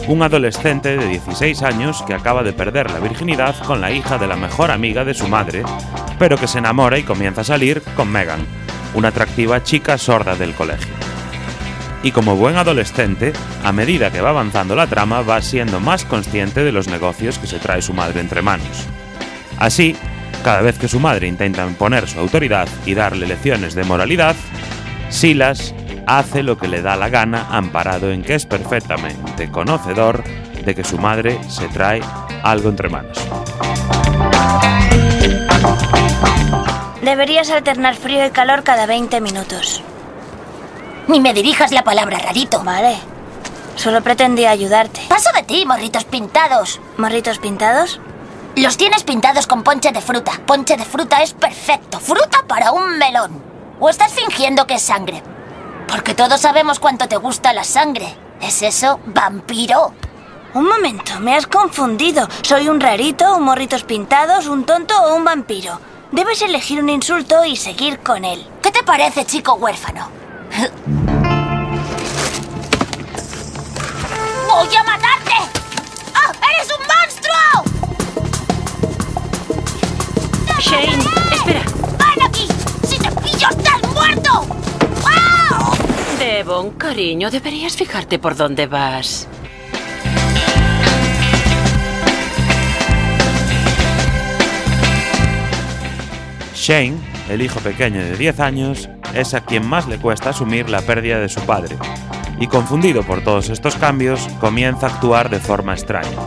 Un adolescente de 16 años que acaba de perder la virginidad con la hija de la mejor amiga de su madre, pero que se enamora y comienza a salir con Megan, una atractiva chica sorda del colegio. Y como buen adolescente, a medida que va avanzando la trama, va siendo más consciente de los negocios que se trae su madre entre manos. Así, cada vez que su madre intenta imponer su autoridad y darle lecciones de moralidad, Silas hace lo que le da la gana amparado en que es perfectamente conocedor de que su madre se trae algo entre manos. Deberías alternar frío y calor cada 20 minutos. Ni me dirijas la palabra rarito. Vale. Solo pretendía ayudarte. Paso de ti, morritos pintados. ¿Morritos pintados? Los tienes pintados con ponche de fruta. Ponche de fruta es perfecto. Fruta para un melón. ¿O estás fingiendo que es sangre? Porque todos sabemos cuánto te gusta la sangre. ¿Es eso, vampiro? Un momento, me has confundido. ¿Soy un rarito, un morritos pintados, un tonto o un vampiro? Debes elegir un insulto y seguir con él. ¿Qué te parece, chico huérfano? ¡Voy a matarte! ¡Ah! ¡Eres un monstruo! Shane, espera. ¡Ven aquí! ¡Si te pillo, estás muerto! ¡Ah! Devon, cariño, deberías fijarte por dónde vas. Shane, el hijo pequeño de 10 años, es a quien más le cuesta asumir la pérdida de su padre, y confundido por todos estos cambios, comienza a actuar de forma extraña,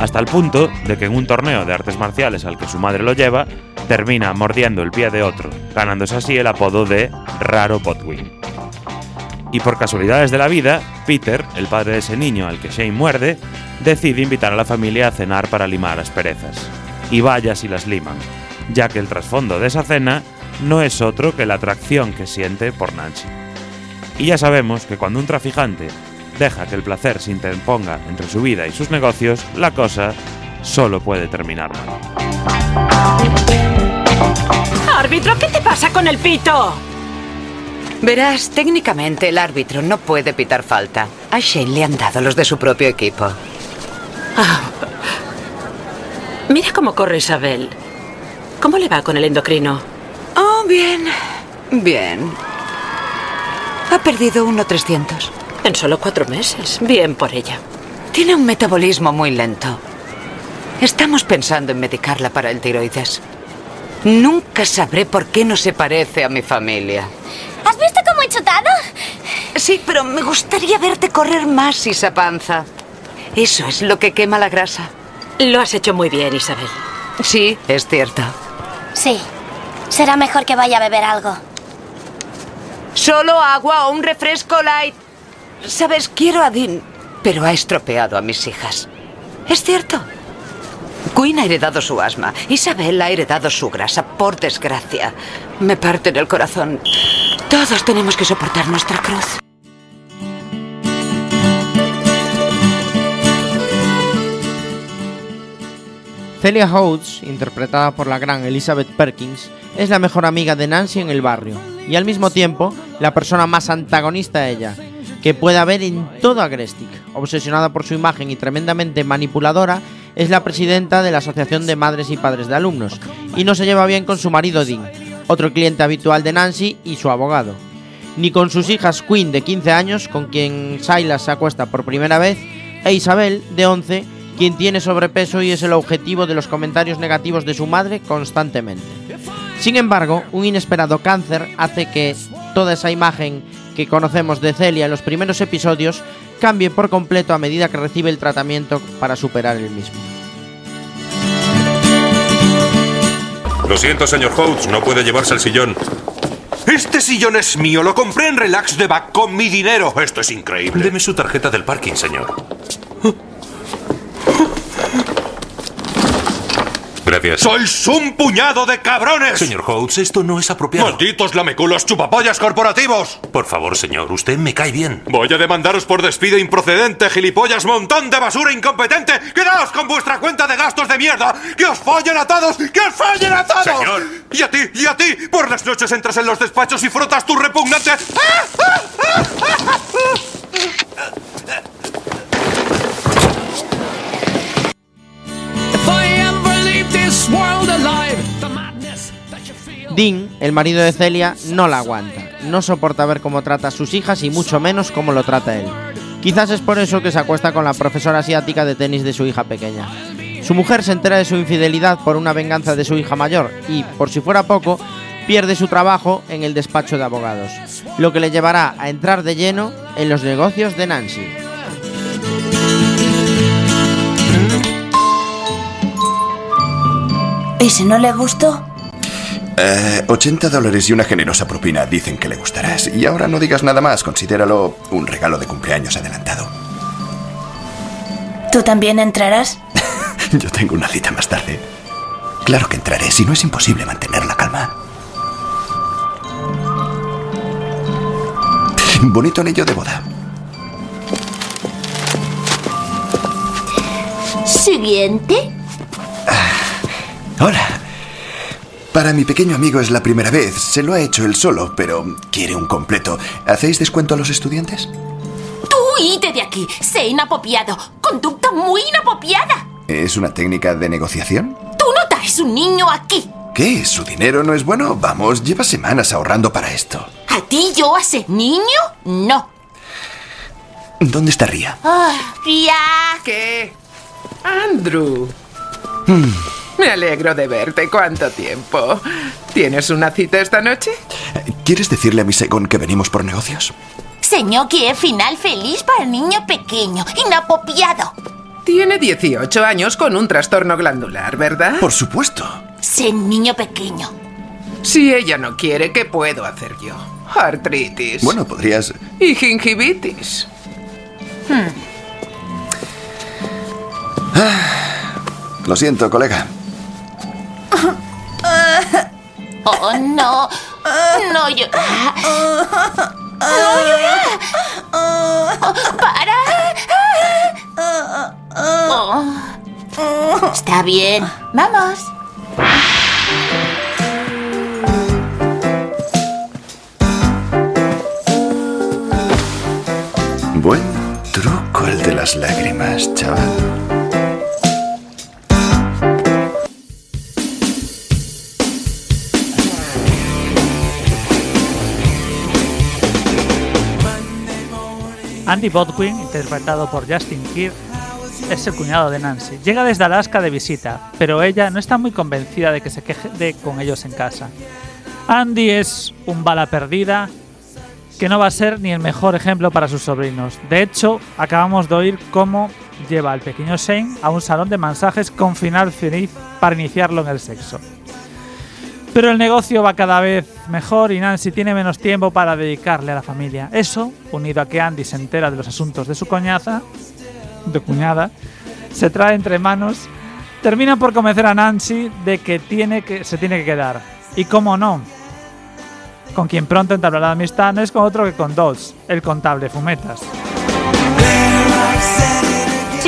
hasta el punto de que en un torneo de artes marciales al que su madre lo lleva, termina mordiendo el pie de otro, ganándose así el apodo de Raro Potwin. Y por casualidades de la vida, Peter, el padre de ese niño al que Shane muerde, decide invitar a la familia a cenar para limar asperezas. Y vaya si las liman, ya que el trasfondo de esa cena no es otro que la atracción que siente por Nancy. Y ya sabemos que cuando un traficante deja que el placer se interponga entre su vida y sus negocios, la cosa solo puede terminar mal. Árbitro, ¿qué te pasa con el pito? Verás, técnicamente el árbitro no puede pitar falta. A Shane le han dado los de su propio equipo. Ah. Mira cómo corre Isabel. ¿Cómo le va con el endocrino? Oh, bien. Bien. Ha perdido 1,300. En solo cuatro meses. Bien por ella. Tiene un metabolismo muy lento. Estamos pensando en medicarla para el tiroides. Nunca sabré por qué no se parece a mi familia. ¿Has visto cómo he chutado? Sí, pero me gustaría verte correr más, Isa Panza. Eso es lo que quema la grasa. Lo has hecho muy bien, Isabel. Sí, es cierto. Sí. Será mejor que vaya a beber algo. Solo agua o un refresco light. Sabes, quiero a Dean, pero ha estropeado a mis hijas. Es cierto. Queen ha heredado su asma. Isabel ha heredado su grasa, por desgracia. Me parte el corazón. Todos tenemos que soportar nuestra cruz. Celia Hodes, interpretada por la gran Elizabeth Perkins, es la mejor amiga de Nancy en el barrio y al mismo tiempo la persona más antagonista a ella, que puede haber en todo Agrestic. Obsesionada por su imagen y tremendamente manipuladora, es la presidenta de la Asociación de Madres y Padres de Alumnos y no se lleva bien con su marido Dean, otro cliente habitual de Nancy y su abogado. Ni con sus hijas Queen de 15 años, con quien Silas se acuesta por primera vez, e Isabel de 11, quien tiene sobrepeso y es el objetivo de los comentarios negativos de su madre constantemente. Sin embargo, un inesperado cáncer hace que toda esa imagen que conocemos de Celia en los primeros episodios cambie por completo a medida que recibe el tratamiento para superar el mismo. Lo siento, señor Houtz, no puede llevarse el sillón. Este sillón es mío, lo compré en Relax de Back con mi dinero. Esto es increíble. Deme su tarjeta del parking, señor. Gracias. ¡Sois un puñado de cabrones! Señor Houtz, esto no es apropiado. ¡Malditos lameculos chupapollas corporativos! Por favor, señor, usted me cae bien. Voy a demandaros por despido improcedente, gilipollas, montón de basura incompetente. ¡Quedaos con vuestra cuenta de gastos de mierda! ¡Que os follen a todos! ¡Que os follen a todos! Señor. Y a ti, y a ti. Por las noches entras en los despachos y frotas tu repugnante. Dean, el marido de Celia, no la aguanta. No soporta ver cómo trata a sus hijas y mucho menos cómo lo trata él. Quizás es por eso que se acuesta con la profesora asiática de tenis de su hija pequeña. Su mujer se entera de su infidelidad por una venganza de su hija mayor y, por si fuera poco, pierde su trabajo en el despacho de abogados, lo que le llevará a entrar de lleno en los negocios de Nancy. ¿Y si no le gustó? Eh, 80 dólares y una generosa propina dicen que le gustarás. Y ahora no digas nada más, considéralo un regalo de cumpleaños adelantado. ¿Tú también entrarás? Yo tengo una cita más tarde. Claro que entraré, si no es imposible mantener la calma. Bonito anillo de boda. Siguiente. Hola. Para mi pequeño amigo es la primera vez. Se lo ha hecho él solo, pero quiere un completo. ¿Hacéis descuento a los estudiantes? Tú ite de aquí. Sé inapropiado. Conducta muy inapropiada. ¿Es una técnica de negociación? Tú no traes un niño aquí. ¿Qué? ¿Su dinero no es bueno? Vamos, lleva semanas ahorrando para esto. ¿A ti yo hace niño? No. ¿Dónde está Ria? Ah, ya. ¿Qué? Andrew. Hmm. Me alegro de verte. ¿Cuánto tiempo? ¿Tienes una cita esta noche? ¿Quieres decirle a mi Saigon que venimos por negocios? Señor, que final feliz para niño pequeño. Inapropiado. Tiene 18 años con un trastorno glandular, ¿verdad? Por supuesto. Sé niño pequeño. Si ella no quiere, ¿qué puedo hacer yo? Artritis. Bueno, podrías... Y gingivitis. Lo siento, colega. Oh, no. No llorar. No llorar. Para. Oh. Está bien. Vamos. Buen truco el de las lágrimas, chaval. Andy Bodwin, interpretado por Justin Kirk, es el cuñado de Nancy. Llega desde Alaska de visita, pero ella no está muy convencida de que se quede con ellos en casa. Andy es un bala perdida que no va a ser ni el mejor ejemplo para sus sobrinos. De hecho, acabamos de oír cómo lleva al pequeño Shane a un salón de masajes con final feliz para iniciarlo en el sexo. Pero el negocio va cada vez mejor y Nancy tiene menos tiempo para dedicarle a la familia. Eso, unido a que Andy se entera de los asuntos de su coñaza, de cuñada, se trae entre manos, termina por convencer a Nancy de que, tiene que se tiene que quedar. Y cómo no, con quien pronto entablará amistad no es con otro que con Dodds, el contable Fumetas.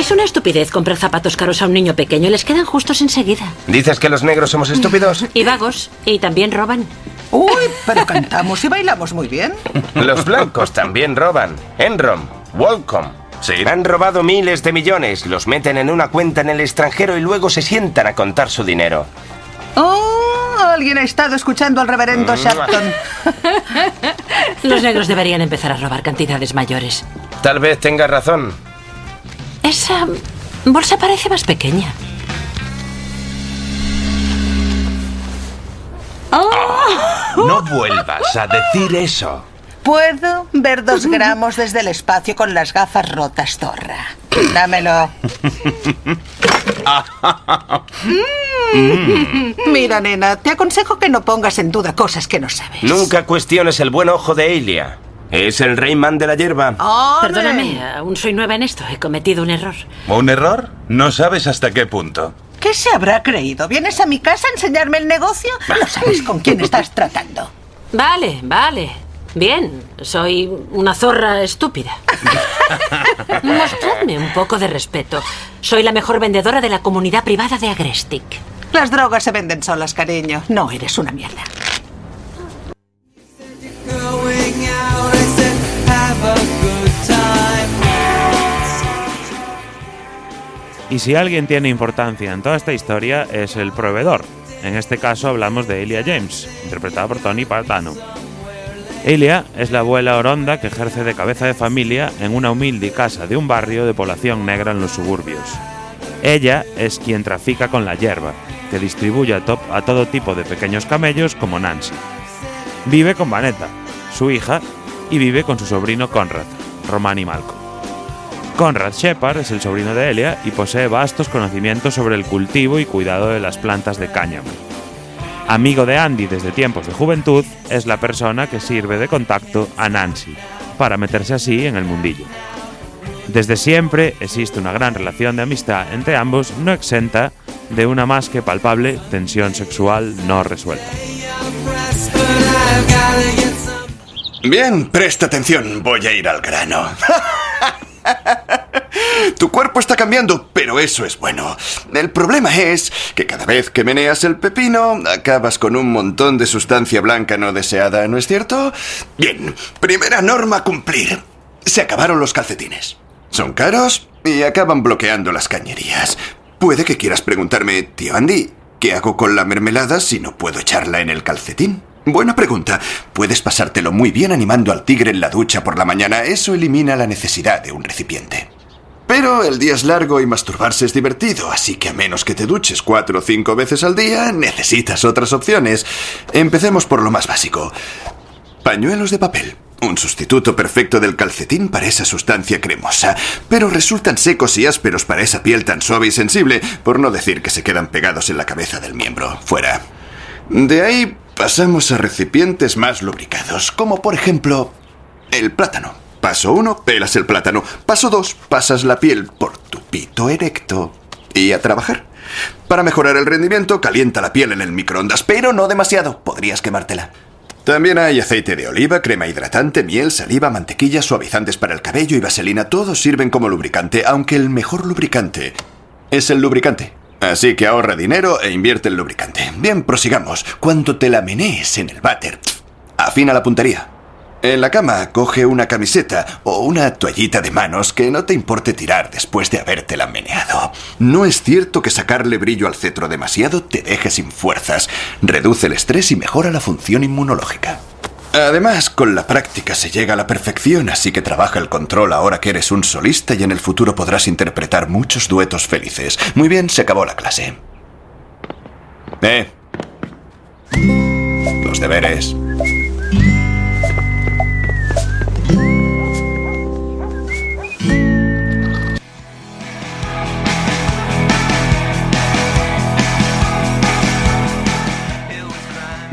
Es una estupidez comprar zapatos caros a un niño pequeño. Les quedan justos enseguida. ¿Dices que los negros somos estúpidos? Y vagos. Y también roban. Uy, pero cantamos y bailamos muy bien. Los blancos también roban. Enron, Walcom. Sí. Han robado miles de millones, los meten en una cuenta en el extranjero y luego se sientan a contar su dinero. Oh, alguien ha estado escuchando al reverendo Mm. Shafton. Los negros deberían empezar a robar cantidades mayores. Tal vez tengas razón. Esa bolsa parece más pequeña. No vuelvas a decir eso. Puedo ver dos gramos desde el espacio con las gafas rotas, zorra. Dámelo. Mm. Mira, nena, te aconsejo que no pongas en duda cosas que no sabes. Nunca cuestiones el buen ojo de Elia. Es el Rayman de la hierba. Perdóname, aún soy nueva en esto. He cometido un error. ¿Un error? No sabes hasta qué punto. ¿Qué se habrá creído? ¿Vienes a mi casa a enseñarme el negocio? No sabes con quién estás tratando. Vale, vale. Bien, soy una zorra estúpida. Mostradme un poco de respeto. Soy la mejor vendedora de la comunidad privada de Agrestic. Las drogas se venden solas, cariño. No eres una mierda. Y si alguien tiene importancia en toda esta historia es el proveedor. En este caso hablamos de Elia James, interpretada por Tony Partano. Elia es la abuela oronda que ejerce de cabeza de familia en una humilde casa de un barrio de población negra en los suburbios. Ella es quien trafica con la hierba, que distribuye a, a todo tipo de pequeños camellos como Nancy. Vive con Vanetta, su hija, y vive con su sobrino Conrad, Romani Malco. Conrad Shepard es el sobrino de Elia y posee vastos conocimientos sobre el cultivo y cuidado de las plantas de cáñamo. Amigo de Andy desde tiempos de juventud, es la persona que sirve de contacto a Nancy, para meterse así en el mundillo. Desde siempre existe una gran relación de amistad entre ambos, no exenta de una más que palpable tensión sexual no resuelta. Bien, presta atención, voy a ir al grano. Tu cuerpo está cambiando, pero eso es bueno. El problema es que cada vez que meneas el pepino, acabas con un montón de sustancia blanca no deseada, ¿no es cierto? Bien, primera norma cumplir. Se acabaron los calcetines. Son caros y acaban bloqueando las cañerías. Puede que quieras preguntarme, tío Andy, ¿qué hago con la mermelada si no puedo echarla en el calcetín? Buena pregunta. Puedes pasártelo muy bien animando al tigre en la ducha por la mañana. Eso elimina la necesidad de un recipiente. Pero el día es largo y masturbarse es divertido, así que a menos que te duches cuatro o cinco veces al día, necesitas otras opciones. Empecemos por lo más básico. Pañuelos de papel. Un sustituto perfecto del calcetín para esa sustancia cremosa, pero resultan secos y ásperos para esa piel tan suave y sensible, por no decir que se quedan pegados en la cabeza del miembro. Fuera. De ahí pasamos a recipientes más lubricados, como por ejemplo el plátano. Paso 1, pelas el plátano. Paso 2, pasas la piel por tu pito erecto. Y a trabajar. Para mejorar el rendimiento, calienta la piel en el microondas, pero no demasiado, podrías quemártela. También hay aceite de oliva, crema hidratante, miel, saliva, mantequilla, suavizantes para el cabello y vaselina. Todos sirven como lubricante, aunque el mejor lubricante es el lubricante. Así que ahorra dinero e invierte en lubricante. Bien, prosigamos. Cuando te la menees en el váter, afina la puntería. En la cama, coge una camiseta o una toallita de manos que no te importe tirar después de habértela meneado. No es cierto que sacarle brillo al cetro demasiado te deje sin fuerzas, reduce el estrés y mejora la función inmunológica. Además, con la práctica se llega a la perfección, así que trabaja el control ahora que eres un solista y en el futuro podrás interpretar muchos duetos felices. Muy bien, se acabó la clase. Eh. Los deberes.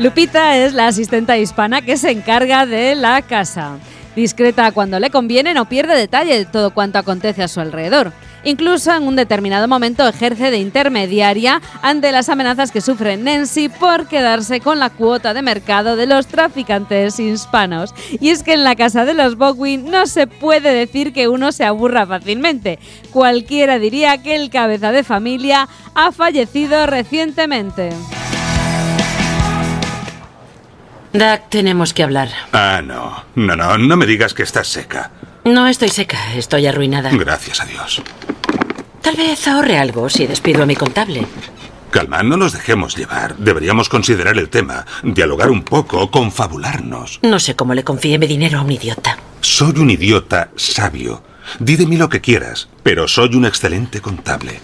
Lupita es la asistenta hispana que se encarga de la casa. Discreta cuando le conviene, no pierde detalle de todo cuanto acontece a su alrededor. Incluso en un determinado momento ejerce de intermediaria ante las amenazas que sufre Nancy por quedarse con la cuota de mercado de los traficantes hispanos. Y es que en la casa de los Bogwin no se puede decir que uno se aburra fácilmente. Cualquiera diría que el cabeza de familia ha fallecido recientemente. Doug, tenemos que hablar. Ah, no. No, no, no me digas que estás seca. No estoy seca, estoy arruinada. Gracias a Dios. Tal vez ahorre algo si despido a mi contable. Calma, no nos dejemos llevar. Deberíamos considerar el tema, dialogar un poco, confabularnos. No sé cómo le confíe mi dinero a un idiota. Soy un idiota sabio. Di de mí lo que quieras, pero soy un excelente contable.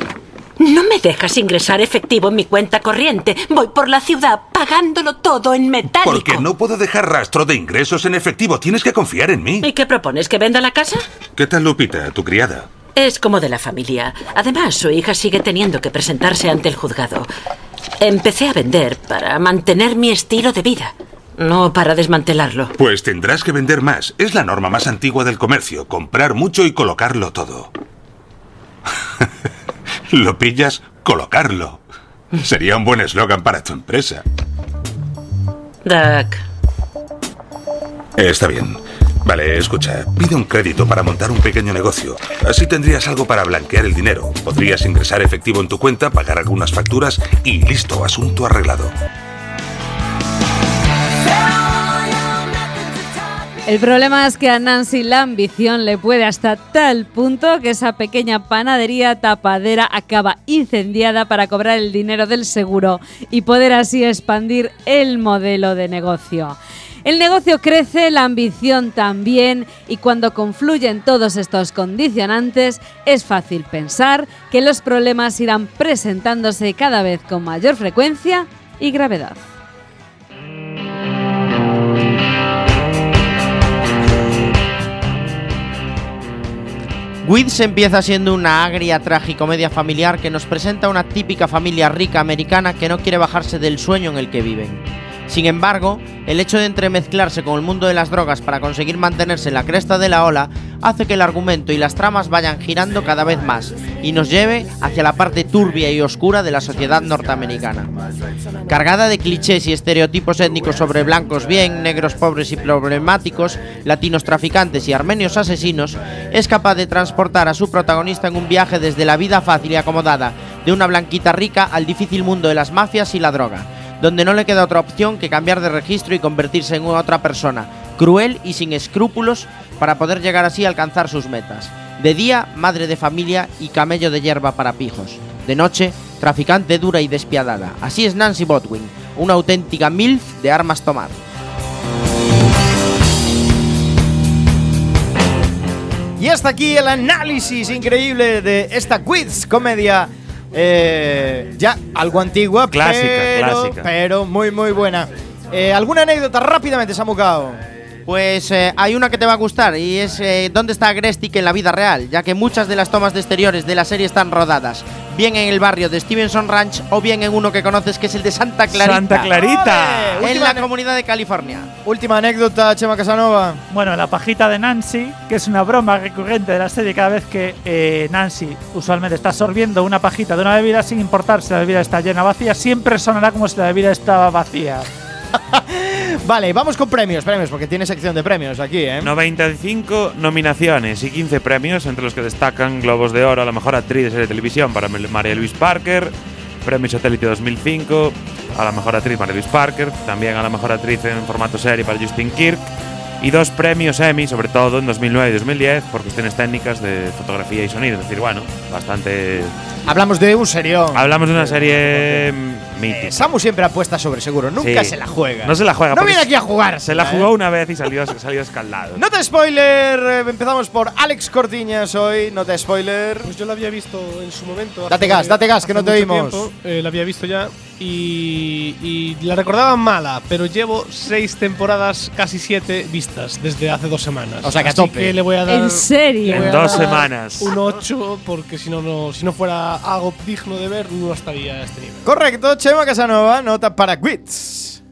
No me dejas ingresar efectivo en mi cuenta corriente. Voy por la ciudad pagándolo todo en metálico. Porque no puedo dejar rastro de ingresos en efectivo. Tienes que confiar en mí. ¿Y qué propones? ¿Que venda la casa? ¿Qué tal Lupita, tu criada? Es como de la familia. Además, su hija sigue teniendo que presentarse ante el juzgado. Empecé a vender para mantener mi estilo de vida, no para desmantelarlo. Pues tendrás que vender más. Es la norma más antigua del comercio. Comprar mucho y colocarlo todo. ¿Lo pillas? Colocarlo. Sería un buen eslogan para tu empresa. Doug. Está bien. Vale, escucha, pide un crédito para montar un pequeño negocio. Así tendrías algo para blanquear el dinero. Podrías ingresar efectivo en tu cuenta, pagar algunas facturas y listo, asunto arreglado. El problema es que a Nancy la ambición le puede hasta tal punto que esa pequeña panadería tapadera acaba incendiada para cobrar el dinero del seguro y poder así expandir el modelo de negocio. El negocio crece, la ambición también, y cuando confluyen todos estos condicionantes, es fácil pensar que los problemas irán presentándose cada vez con mayor frecuencia y gravedad. Weeds empieza siendo una agria tragicomedia familiar que nos presenta una típica familia rica americana que no quiere bajarse del sueño en el que viven. Sin embargo, el hecho de entremezclarse con el mundo de las drogas para conseguir mantenerse en la cresta de la ola hace que el argumento y las tramas vayan girando cada vez más y nos lleve hacia la parte turbia y oscura de la sociedad norteamericana. Cargada de clichés y estereotipos étnicos sobre blancos bien, negros pobres y problemáticos, latinos traficantes y armenios asesinos, es capaz de transportar a su protagonista en un viaje desde la vida fácil y acomodada de una blanquita rica al difícil mundo de las mafias y la droga donde no le queda otra opción que cambiar de registro y convertirse en otra persona, cruel y sin escrúpulos, para poder llegar así a alcanzar sus metas. De día, madre de familia y camello de hierba para pijos. De noche, traficante dura y despiadada. Así es Nancy Botwin, una auténtica MILF de armas tomar. Y hasta aquí el análisis increíble de esta quiz comedia eh, ya algo antigua, Clásica, pero, clásica. pero muy muy buena. Eh, ¿Alguna anécdota rápidamente, Samucao? Pues eh, hay una que te va a gustar y es eh, dónde está Grestic en la vida real, ya que muchas de las tomas de exteriores de la serie están rodadas, bien en el barrio de Stevenson Ranch o bien en uno que conoces que es el de Santa Clarita. Santa Clarita. En la comunidad de California. Última anécdota, Chema Casanova. Bueno, la pajita de Nancy, que es una broma recurrente de la serie cada vez que eh, Nancy usualmente está sorbiendo una pajita de una bebida sin importar si la bebida está llena o vacía, siempre sonará como si la bebida estaba vacía. Vale, vamos con premios, premios, porque tiene sección de premios aquí, ¿eh? 95 nominaciones y 15 premios, entre los que destacan Globos de Oro a la mejor actriz de serie de televisión para María Luis Parker, Premio Satélite 2005 a la mejor actriz María Luis Parker, también a la mejor actriz en formato serie para Justin Kirk, y dos premios Emmy, sobre todo en 2009 y 2010, por cuestiones técnicas de fotografía y sonido. Es decir, bueno, bastante. Hablamos de un serión. Hablamos de una serie mm, mítica. Samu siempre apuesta sobre seguro, nunca Sí. se la juega. No se la juega. No viene aquí a jugar. Se la jugó una vez y salió, salió escaldado. Nota spoiler, eh, empezamos por Alex Cortiñas hoy, nota spoiler. Pues yo la había visto en su momento. Date hace- gas, date gas, que no te oímos. tiempo, eh, la había visto ya y, y la recordaba mala, pero llevo seis temporadas, casi siete vistas desde hace dos semanas. O sea que a Así tope. que le voy a dar. ¿En serio? le voy a En dos semanas. Un 8, porque si no, no, si no fuera algo digno de ver, no estaría a este nivel. Correcto, Chema Casanova, nota para Quits.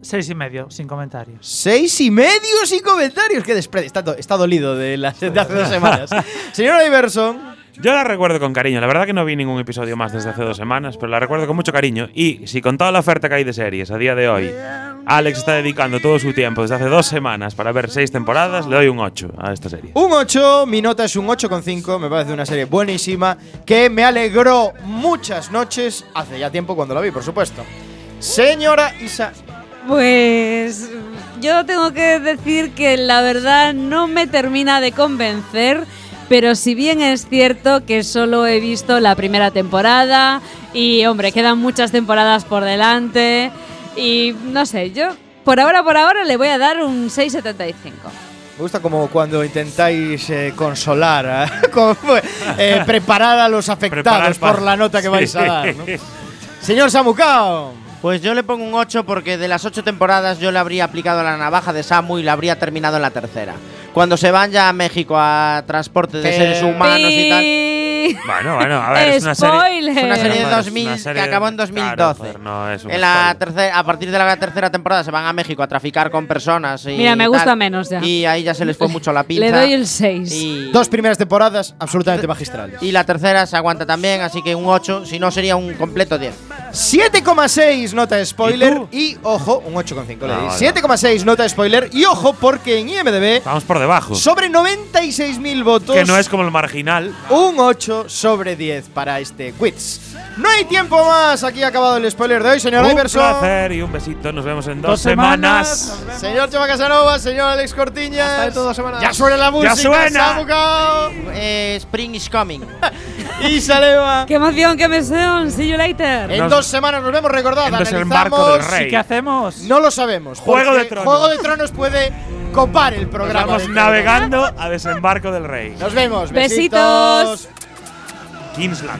Seis y medio, sin comentarios. Seis y medio sin comentarios. Qué desprecio. Está, do- está dolido de, las de hace dos semanas. Señora Iverson. Yo la recuerdo con cariño. La verdad que no vi ningún episodio más desde hace dos semanas, pero la recuerdo con mucho cariño. Y si con toda la oferta que hay de series a día de hoy, Alex está dedicando todo su tiempo desde hace dos semanas para ver seis temporadas, le doy un 8 a esta serie. Un 8, mi nota es un 8,5. Me parece una serie buenísima que me alegró muchas noches. Hace ya tiempo cuando la vi, por supuesto. Señora Isa. Pues yo tengo que decir que la verdad no me termina de convencer, pero si bien es cierto que solo he visto la primera temporada y hombre, quedan muchas temporadas por delante y no sé, yo por ahora por ahora le voy a dar un 6.75. Me gusta como cuando intentáis eh, consolar, ¿eh? Como, eh, preparar a los afectados por la nota que Sí. vais a dar. ¿no? Señor Samucao. Pues yo le pongo un 8 porque de las 8 temporadas yo le habría aplicado la navaja de Samu y la habría terminado en la tercera. Cuando se van ya a México a transporte de seres humanos y tal. Bueno, bueno, a ver, es una serie. Una serie de Bueno, es 2000 una que serie- acabó en claro, 2012. joder, no es en la spoiler. tercera, a partir de la tercera temporada se van a México a traficar con personas. Y Mira, me tal. gusta menos ya. Y ahí ya se les fue mucho la pinza. Le doy el 6. Y, Dos primeras temporadas absolutamente magistrales. y la tercera se aguanta también, así que un 8, si no sería un completo 10. 7,6 nota spoiler y, ojo, un 8,5 le Ah, di. vale. 7,6 nota spoiler y ojo porque en IMDB Vamos por debajo. sobre 96.000 votos Que no es como el marginal. un 8 sobre 10 para este quiz. No hay tiempo más, aquí ha acabado el spoiler de hoy, señor un Iverson. placer y un besito. Nos vemos en dos, Dos semanas. semanas. Señor Chema Casanova, señor Alex Cortiñas. Hasta dentro de dos semanas. Ya suena la música. suena. Samucao. Eh, Spring is coming. Y Saleva. ¡Qué emoción, qué emoción! See you later. En Nos- dos semanas nos vemos, recordad. en Desembarco del analizamos- Rey. ¿Y qué hacemos? No lo sabemos. Juego de Tronos. Juego de Tronos puede copar el programa. vamos de navegando a Desembarco del Rey. Nos vemos. Besitos. Besitos. Lebensland.